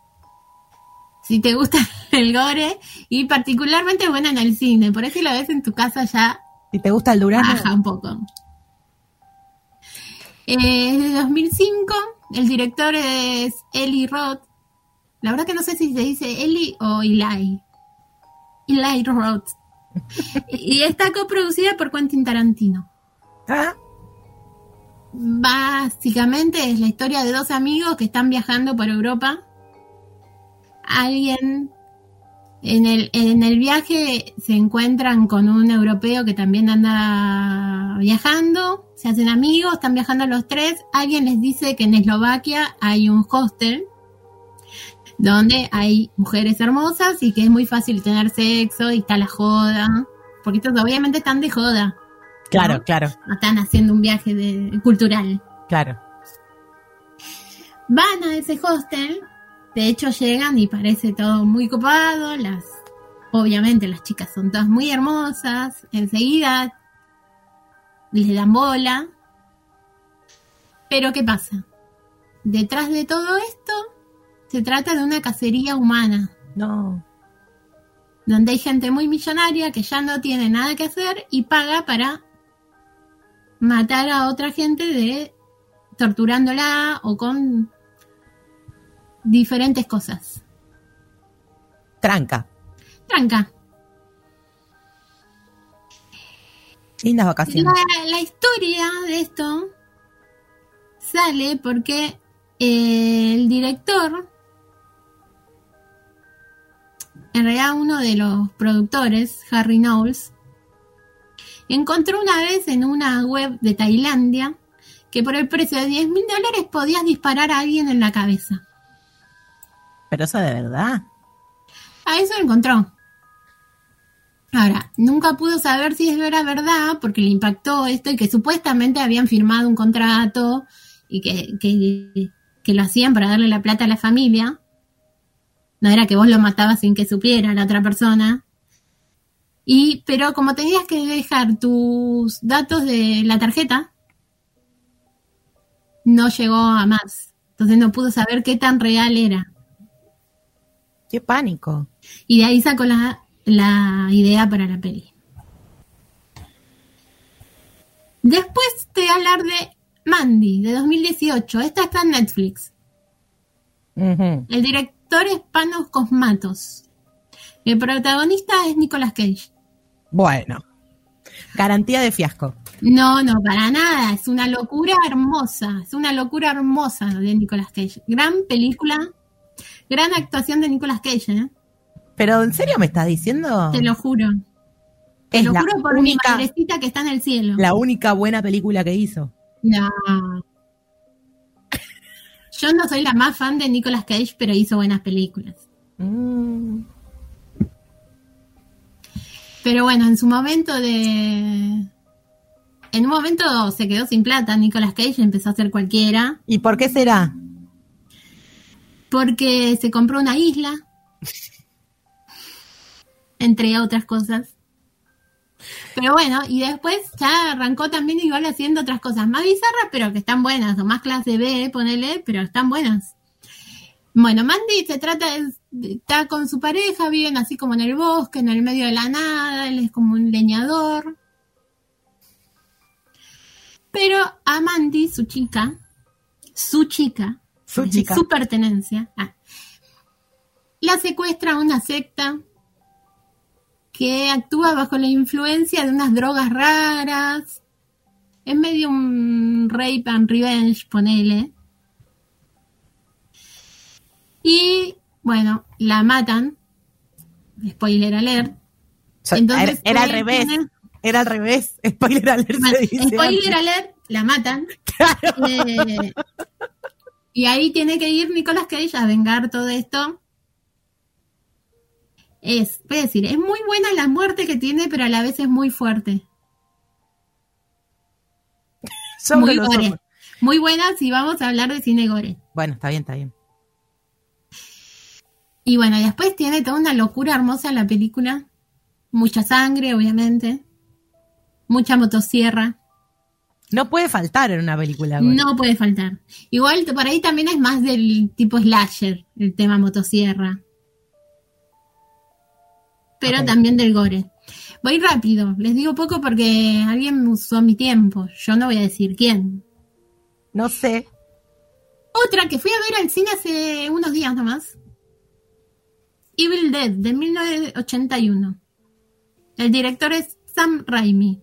Si te gusta el gore. Y particularmente buena en el cine. Por eso si la ves en tu casa ya Si te gusta el durazno. baja un poco. Eh, es de 2005. El director es Eli Roth. La verdad que no sé si se dice Eli o Eli. Eli Roth. Y está coproducida por Quentin Tarantino. Ah, Básicamente es la historia de dos amigos que están viajando por Europa. Alguien en el, en el viaje se encuentran con un europeo que también anda viajando, se hacen amigos, están viajando los tres. Alguien les dice que en Eslovaquia hay un hostel donde hay mujeres hermosas y que es muy fácil tener sexo y está la joda. Porque estos obviamente están de joda, claro, ¿No? claro, están haciendo un viaje de- cultural. claro. Van a ese hostel, de hecho llegan y parece todo muy copado, las obviamente las chicas son todas muy hermosas, enseguida les dan bola. Pero ¿qué pasa? Detrás de todo esto se trata de una cacería humana, No. donde hay gente muy millonaria que ya no tiene nada que hacer y paga para matar a otra gente de torturándola o con diferentes cosas. Tranca. Tranca. Lindas vacaciones. La, la historia de esto sale porque eh, el director, en realidad uno de los productores, Harry Knowles, encontró una vez en una web de Tailandia que por el precio de 10 mil dólares podías disparar a alguien en la cabeza. Pero eso de verdad. A eso encontró. Ahora, nunca pudo saber si eso era verdad porque le impactó esto y que supuestamente habían firmado un contrato y que, que, que lo hacían para darle la plata a la familia. No era que vos lo matabas sin que supiera la otra persona. Y, pero como tenías que dejar tus datos de la tarjeta, no llegó a más. Entonces no pudo saber qué tan real era. Qué pánico. Y de ahí sacó la, la idea para la peli. Después te voy a hablar de Mandy, de 2018. Esta está en Netflix. El director es Panos Cosmatos. El protagonista es Nicolas Cage. Bueno. Garantía de fiasco. No, no, para nada. Es una locura hermosa. Es una locura hermosa de Nicolas Cage. Gran película. Gran actuación de Nicolas Cage, ¿eh? Pero ¿en serio me estás diciendo? Te lo juro. Te Es lo juro por mi única, madrecita que está en el cielo. la única buena película que hizo. No. Yo no soy la más fan de Nicolas Cage, pero hizo buenas películas. Mm. Pero bueno, en su momento de... En un momento se quedó sin plata Nicolas Cage empezó a hacer cualquiera. ¿Y por qué será? Porque se compró una isla. Entre otras cosas. Pero bueno, y después ya arrancó también igual haciendo otras cosas más bizarras, pero que están buenas, o más clase B, ponele, pero están buenas. Bueno, Mandy se trata de, está con su pareja, viven así como en el bosque, en el medio de la nada, él es como un leñador. Pero a Mandy, su chica, su chica, Su chica. su pertenencia, ah, la secuestra una secta que actúa bajo la influencia de unas drogas raras. Es medio un rape and revenge, ponele. Y bueno, la matan. Spoiler alert. Entonces, era, era al revés. Era al revés. Spoiler alert Bueno, se dice. spoiler alert, la matan. Eh, y ahí tiene que ir Nicolas Cage a vengar todo esto. Es, voy a decir, es muy buena la muerte que tiene, pero a la vez es muy fuerte. Sobre muy gore. ojos. Muy buena si vamos a hablar de cine gore. Bueno, está bien, está bien. Y bueno, después tiene toda una locura hermosa la película. Mucha sangre, obviamente. Mucha motosierra. No puede faltar en una película. gore. No puede faltar. Igual por ahí también es más del tipo slasher, el tema motosierra. Pero también del gore. Voy rápido, les digo poco porque alguien me usó mi tiempo. Yo no voy a decir quién. No sé. Otra que fui a ver al cine hace unos días nomás. Evil Dead, de 1981. El director es Sam Raimi.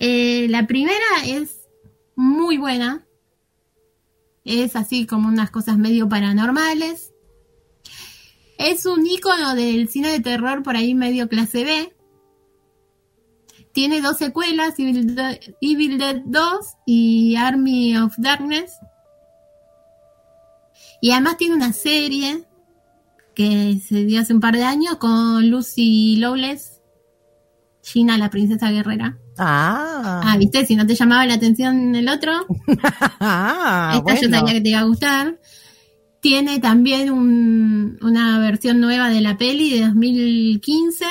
Eh, la primera es muy buena. Es así como unas cosas medio paranormales. Es un icono del cine de terror por ahí medio clase B. Tiene dos secuelas, Evil Dead, Evil Dead 2 y Army of Darkness. Y además tiene una serie que se dio hace un par de años con Lucy Lawless, Gina la princesa guerrera. Ah. Ah, ¿viste? Si no te llamaba la atención el otro, Ah, esta yo bueno. sabía que te iba a gustar. Tiene también un- una versión nueva de la peli de 2015.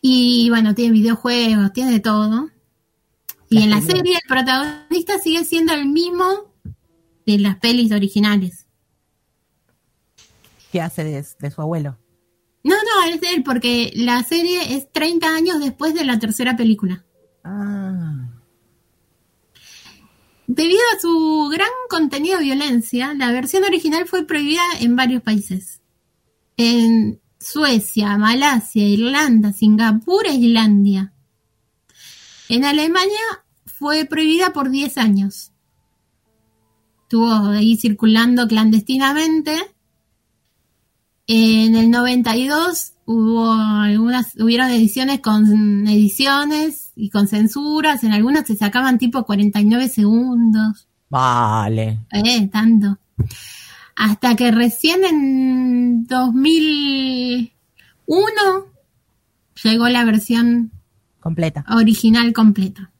Y bueno, tiene videojuegos, tiene de todo. Y en la serie el protagonista sigue siendo el mismo de las pelis originales. ¿Qué hace de, de su abuelo? No, no, es de él, porque la serie es 30 años después de la tercera película. Ah. Debido a su gran contenido de violencia, la versión original fue prohibida en varios países. En Suecia, Malasia, Irlanda, Singapur e Islandia. En Alemania fue prohibida por 10 años. Estuvo ahí circulando clandestinamente. En el 92 hubo algunas, hubieron ediciones con ediciones y con censuras. En algunas se sacaban tipo 49 segundos. Vale. Eh, tanto. Hasta que recién en 2001 llegó la versión Completa. original completa,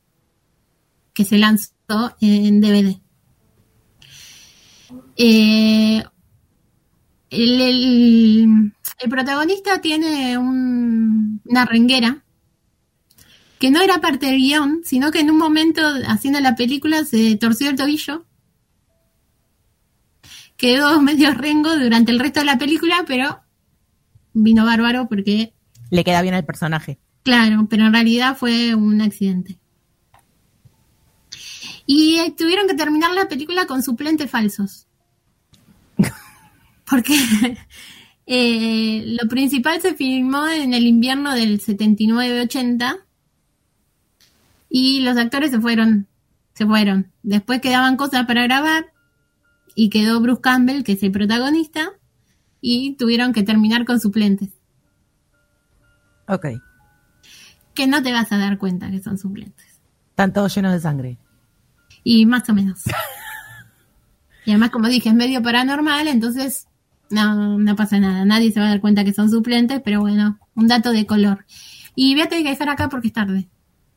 que se lanzó en DVD. Eh, el, el- el protagonista tiene un- una renguera que no era parte del guion, sino que en un momento haciendo la película se torció el tobillo. Quedó medio rengo durante el resto de la película, pero vino bárbaro porque Le queda bien al personaje. Claro, pero en realidad fue un accidente. Y eh, tuvieron que terminar la película con suplentes falsos. Porque eh, lo principal se filmó en el invierno del 79-80 y los actores se fueron, se fueron. Después quedaban cosas para grabar y quedó Bruce Campbell, que es el protagonista, y tuvieron que terminar con suplentes. Ok. que no te vas a dar cuenta que son suplentes. Están todos llenos de sangre. Y más o menos. y además, como dije, es medio paranormal, entonces no, no pasa nada. Nadie se va a dar cuenta que son suplentes, pero bueno, un dato de color. Y voy a tener que dejar acá porque es tarde.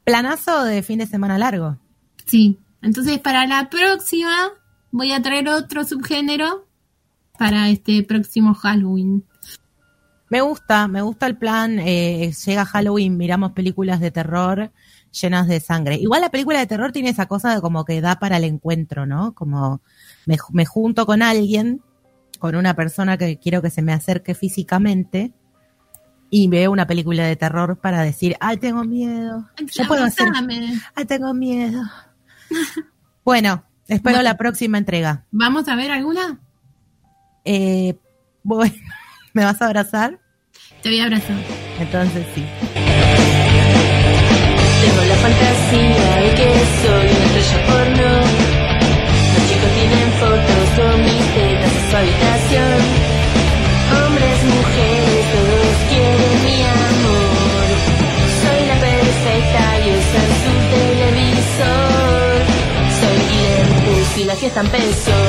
Planazo de fin de semana largo. Sí. Entonces, para la próxima, voy a traer otro subgénero para este próximo Halloween. Me gusta, me gusta el plan. eh, llega Halloween, miramos películas de terror llenas de sangre. Igual la película de terror tiene esa cosa de como que da para el encuentro, ¿no? Como me, me junto con alguien, con una persona que quiero que se me acerque físicamente y veo una película de terror para decir, ay, tengo miedo. Yo puedo hacer, Abrázame. ay, tengo miedo. Bueno, espero Bueno. la próxima entrega. ¿Vamos a ver alguna? Eh, bueno, ¿me vas a abrazar? Te voy a abrazar. Entonces sí. Tengo la fantasía de que soy una estrella porno. Pussy, la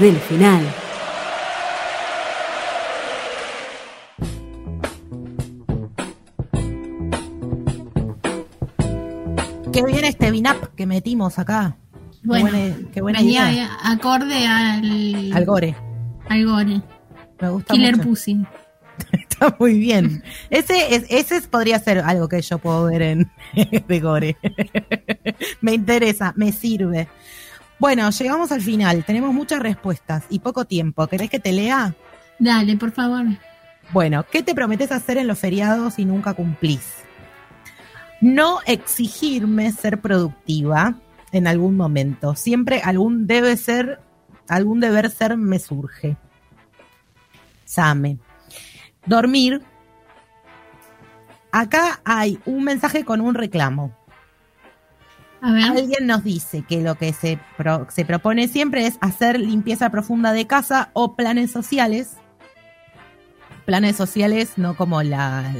del final. Qué bien este binap que metimos acá. Bueno, qué buena, qué buena venía idea. acorde al, Al gore. al gore. Me gusta Killer mucho. Pussy. Está muy bien. Ese, es, ese es- podría ser algo que yo puedo ver en de gore. me interesa, me sirve. Bueno, llegamos al final. Tenemos muchas respuestas y poco tiempo. ¿Querés que te lea? Dale, por favor. Bueno, ¿qué te prometes hacer en los feriados y nunca cumplís? No exigirme ser productiva en algún momento. Siempre algún debe ser, algún deber ser me surge. Same. Dormir. Acá hay un mensaje con un reclamo. A ver. Alguien nos dice que lo que se, pro- se propone siempre es hacer limpieza profunda de casa o planes sociales. Planes sociales no como la,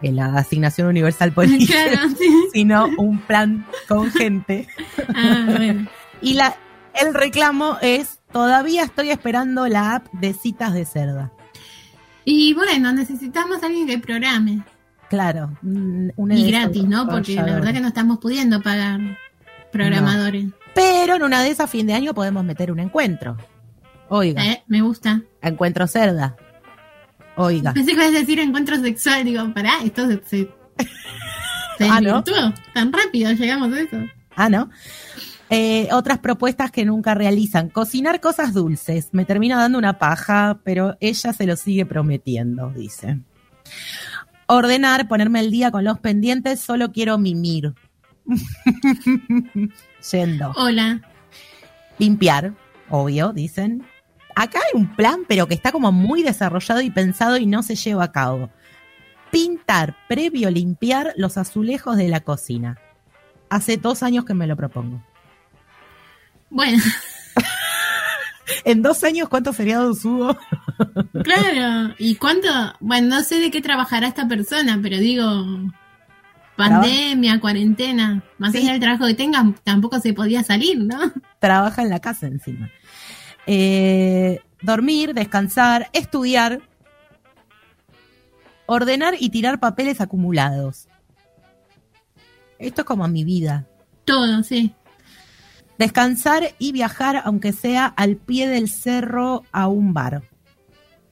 la, la asignación universal política, Claro, sí. sino un plan con gente. Ah, bueno. Y la, el reclamo es, todavía estoy esperando la app de citas de cerda. Y bueno, necesitamos a alguien que programe. Claro. un- Y gratis, ¿no? Porque la verdad que no estamos pudiendo pagar. programadores. Pero en una de esas fin de año podemos meter un encuentro. Oiga, Eh, me gusta. encuentro cerda. Oiga. Pensé que ibas a decir encuentro sexual. Digo, pará, esto se, se, se Ah. Tan rápido llegamos a eso. Ah, ¿no? Eh, otras propuestas que nunca realizan. Cocinar cosas dulces. Me termina dando una paja, pero ella se lo sigue prometiendo, dice. Ordenar, ponerme el día con los pendientes, solo quiero mimir. Yendo. Hola. Limpiar, obvio, dicen. Acá hay un plan, pero que está como muy desarrollado y pensado y no se lleva a cabo. Pintar, previo limpiar los azulejos de la cocina. Hace dos años que me lo propongo. Bueno, En dos años, ¿cuántos feriados hubo? Claro. ¿Y cuánto? Bueno, no sé de qué trabajará esta persona, pero digo, pandemia, cuarentena, más Sí. allá del trabajo que tenga, tampoco se podía salir, ¿no? Trabaja en la casa encima. Eh, dormir, descansar, estudiar, ordenar y tirar papeles acumulados. Esto es como mi vida. Todo, sí. Descansar y viajar, aunque sea al pie del cerro a un bar.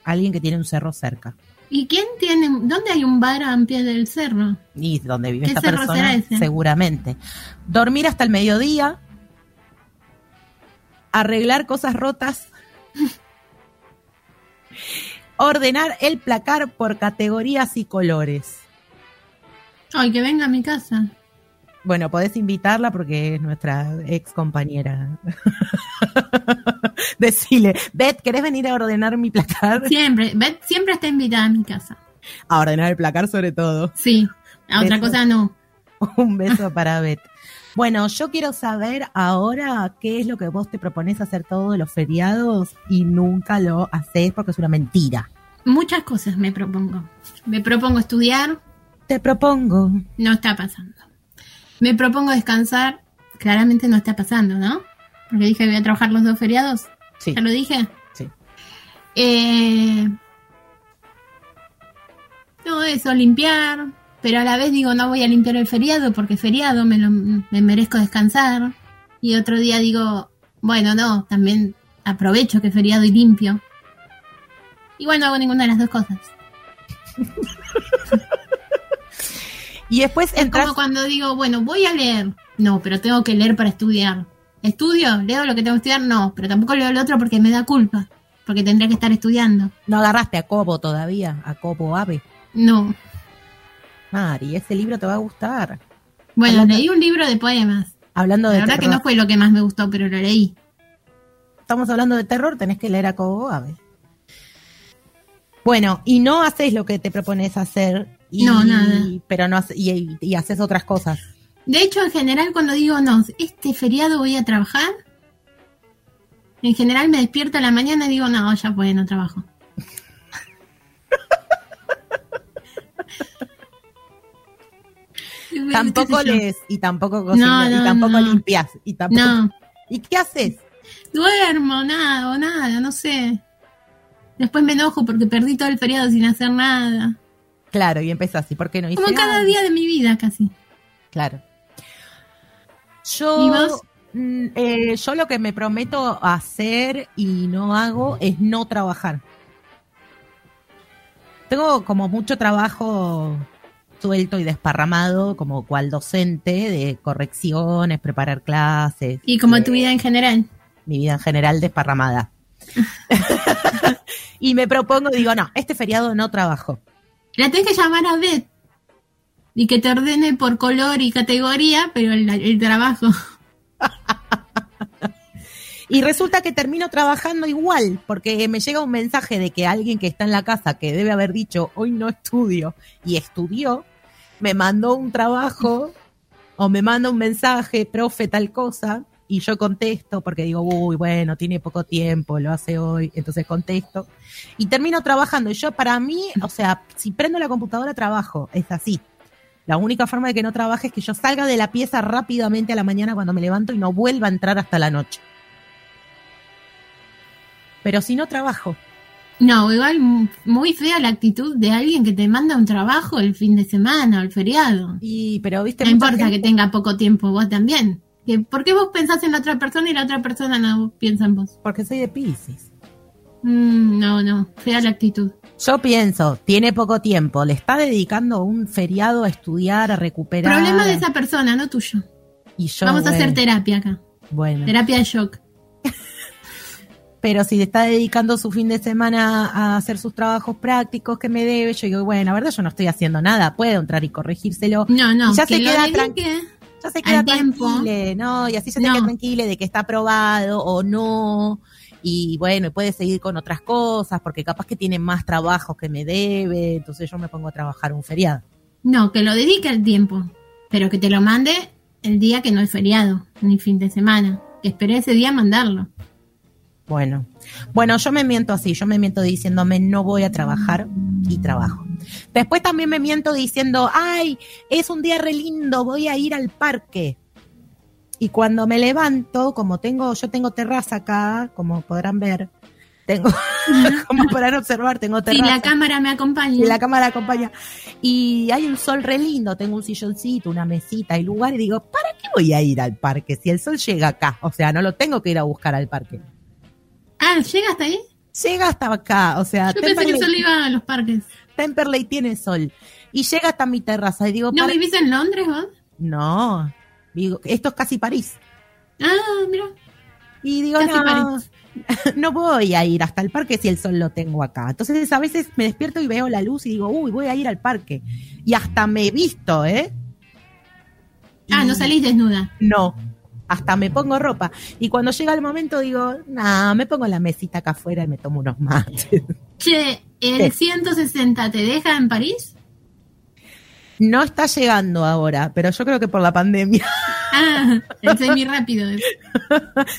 Alguien que tiene un cerro cerca. ¿Y quién tiene, dónde hay un bar a pie del cerro? Y donde vive ¿Qué esta persona, seguramente. Dormir hasta el mediodía. Arreglar cosas rotas. Ordenar el placar por categorías y colores. Ay, que venga a mi casa. Bueno, podés invitarla porque es nuestra ex compañera. Decile, Beth, ¿querés venir a ordenar mi placar? Siempre, Beth siempre está invitada a mi casa. A ordenar el placar sobre todo. Sí, a otra Beso. cosa no. Un beso para Beth. Bueno, yo quiero saber ahora qué es lo que vos te propones hacer todos los feriados y nunca lo haces porque es una mentira. Muchas cosas me propongo. Me propongo estudiar, Te propongo. no está pasando. Me propongo descansar, claramente no está pasando, ¿no? Porque dije que voy a trabajar los dos feriados. Sí. ¿Ya lo dije? Sí. Eh, no, eso, limpiar. Pero a la vez digo, no voy a limpiar el feriado porque feriado me, lo, me merezco descansar. Y otro día digo, bueno, no, también aprovecho que feriado y limpio. Igual no hago ninguna de las dos cosas. Y después Es entras. como cuando digo, bueno, voy a leer. No, pero tengo que leer para estudiar. ¿Estudio? ¿Leo lo que tengo que estudiar? No, pero tampoco leo el otro porque me da culpa. Porque tendría que estar estudiando. No agarraste a Cobo todavía, a Cobo Ave. No. Mari, ese libro te va a gustar. Bueno, Hablando- leí un libro de poemas. Hablando de La verdad que no fue lo que más me gustó, pero lo leí. Estamos hablando de terror, tenés que leer a Cobo Ave. Bueno, y no haces lo que te propones hacer. Y, No, nada. Pero no y, y haces otras cosas. De hecho, en general, cuando digo, no, este feriado voy a trabajar, en general me despierto a la mañana y digo, no, ya pues, no trabajo. Tampoco lees y tampoco cocinas No, no, y tampoco no. limpias. Y tampoco... No, ¿Y qué haces? duermo, nada, o nada, no sé. Después me enojo porque perdí todo el feriado sin hacer nada. Claro, y empezás, ¿y por qué no hice Como cada día de mi vida casi. Claro. Yo, ¿Y vos? mm, eh, yo lo que me prometo hacer y no hago es no trabajar. Tengo como mucho trabajo suelto y desparramado, como cual docente de correcciones, preparar clases. Y como eh, tu vida en general. mi vida en general desparramada. y me propongo, digo, no, este feriado no trabajo. La tenés que llamar a Beth. Y que te ordene por color y categoría, pero el, el trabajo. Y resulta que termino trabajando igual, porque me llega un mensaje de que alguien que está en la casa, que debe haber dicho, hoy no estudio, y estudió, me mandó un trabajo o me manda un mensaje, profe, tal cosa, y yo contesto porque digo, uy, bueno, tiene poco tiempo, lo hace hoy, entonces contesto. Y termino trabajando. Y yo, para mí, o sea, si prendo la computadora, trabajo, es así. La única forma de que no trabaje es que yo salga de la pieza rápidamente a la mañana cuando me levanto y no vuelva a entrar hasta la noche. Pero si no trabajo, No, igual muy fea la actitud de alguien que te manda un trabajo el fin de semana o el feriado. y pero viste No importa gente- que tenga poco tiempo, vos también. ¿Por qué vos pensás en la otra persona y la otra persona no piensa en vos? Porque soy de Pisces. Mm, no, no, fea la actitud. Yo pienso, tiene poco tiempo, le está dedicando un feriado a estudiar, a recuperar. Problema de esa persona, no tuyo. Y yo, Vamos a hacer terapia acá. Bueno, Terapia de shock. pero si le está dedicando su fin de semana a hacer sus trabajos prácticos que me debe, yo digo, bueno, la verdad yo no estoy haciendo nada, puedo entrar y corregírselo. No, no, Y ya que se queda dedique Ya se queda tranquila, ¿no? Y así ya se No. queda tranquila de que está aprobado o no. Y bueno, puede seguir con otras cosas, porque capaz que tiene más trabajos que me debe, entonces yo me pongo a trabajar un feriado. No, que lo dedique al tiempo, pero que te lo mande el día que no es feriado, ni fin de semana. Que espere ese día mandarlo. Bueno, bueno, yo me miento así, yo me miento diciéndome no voy a trabajar y trabajo. Después también me miento diciendo, ay, es un día re lindo, voy a ir al parque. Y cuando me levanto, como tengo, yo tengo terraza acá, como podrán ver, tengo, como podrán observar, tengo terraza. la cámara me acompaña. Y la cámara acompaña. Y hay un sol re lindo, tengo un silloncito, una mesita y lugar, y digo, ¿para qué voy a ir al parque si el sol llega acá? O sea, no lo tengo que ir a buscar al parque. Ah, ¿llega hasta ahí? Llega hasta acá, o sea, Yo pensé que Temperley, solo iba a los parques. Temperley tiene sol. Y llega hasta mi terraza y digo, ¿No ¿para- vivís en Londres vos? no, digo, esto es casi París. Ah, mira. Y digo, Casi no, no voy a ir hasta el parque si el sol lo tengo acá. Entonces a veces me despierto y veo la luz y digo, uy, voy a ir al parque. Y hasta me he visto, ¿eh? Ah, no salís desnuda. No, hasta me pongo ropa. Y cuando llega el momento digo, nah, me pongo la mesita acá afuera y me tomo unos mates. Che, ¿el 160 te deja en París? No está llegando ahora, pero yo creo que por la pandemia. Ah, el semi rápido.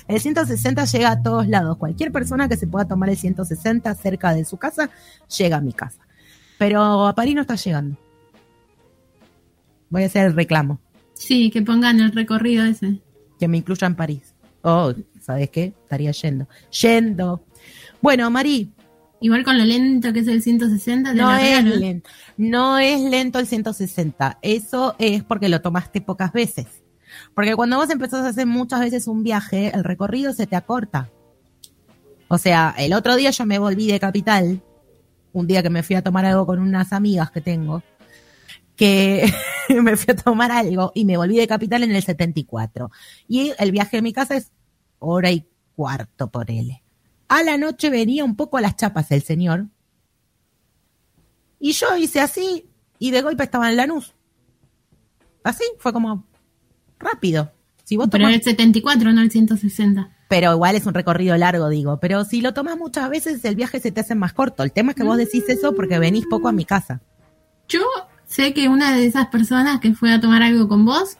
El 160 llega a todos lados. Cualquier persona que se pueda tomar el 160 cerca de su casa, llega a mi casa. Pero a París no está llegando. Voy a hacer el reclamo, Sí, que pongan el recorrido ese. Que me incluya en París. Oh, ¿sabes qué? Estaría yendo. Yendo. Bueno, Mari, Igual con lo lento que es el 160, te no es lento. No es lento el 160. Eso es porque lo tomaste pocas veces. Porque cuando vos empezás a hacer muchas veces un viaje, el recorrido se te acorta. O sea, el otro día yo me volví de capital, un día que me fui a tomar algo con unas amigas que tengo, que me fui a tomar algo y me volví de capital en el 74. Y el viaje de mi casa es hora y cuarto por él. A la noche venía un poco a las chapas el señor. Y yo hice así y de golpe estaba en Lanús. Así, fue como rápido. Si vos Pero tomás- el 74, no el 160. pero igual es un recorrido largo, digo. Pero si lo tomas muchas veces, el viaje se te hace más corto. El tema es que vos decís eso porque venís poco a mi casa. Yo sé que una de esas personas que fue a tomar algo con vos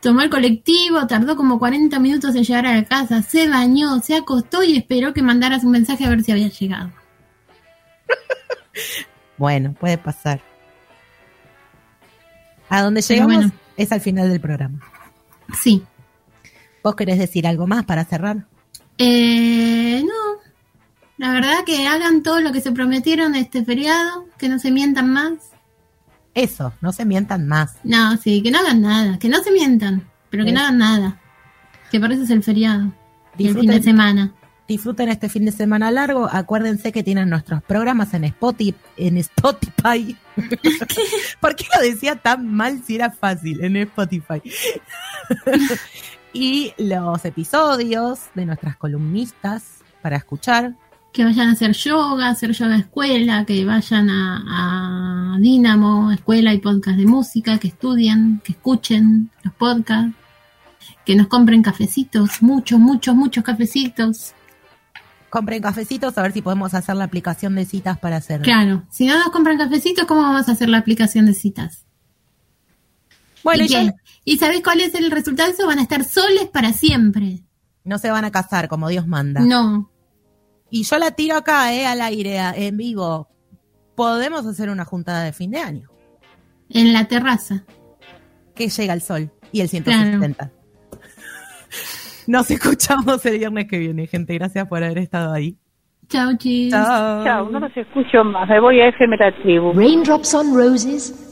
tomó el colectivo, tardó como 40 minutos en llegar a la casa, se bañó, se acostó y esperó que mandaras un mensaje a ver si había llegado. Bueno, puede pasar. A donde llegamos bueno. es al final del programa. Sí. ¿Vos querés decir algo más para cerrar? Eh, no. La verdad que hagan todo lo que se prometieron este feriado, que no se mientan más. Eso, no se mientan más. No, sí, que no hagan nada, que no se mientan, pero que no hagan nada. Que por eso es el feriado. El fin de semana. Disfruten este fin de semana largo. Acuérdense que tienen nuestros programas en Spotify. En Spotify. ¿Por qué lo decía tan mal si era fácil? En Spotify. y los episodios de nuestras columnistas para escuchar. Que vayan a hacer yoga, hacer yoga escuela, que vayan a, a Dínamo, escuela y podcast de música, que estudien, que escuchen los podcasts, que nos compren cafecitos, muchos, muchos, muchos cafecitos. Compren cafecitos a ver si podemos hacer la aplicación de citas para hacer. Claro, si no nos compran cafecitos, ¿cómo vamos a hacer la aplicación de citas? Bueno, ¿Y, y ya qué? ¿Y sabés cuál es el resultado eso? Van a estar soles para siempre. no se van a casar como Dios manda. No. Y yo la tiro acá, eh, al aire, a- en vivo. Podemos hacer una juntada de fin de año. En la terraza. que llega el sol y el 170. Nos escuchamos el viernes que viene, gente. Gracias por haber estado ahí. Chau, chis. Chao. Chao, no los escucho más. Me voy a FM La Tribu. Raindrops on Roses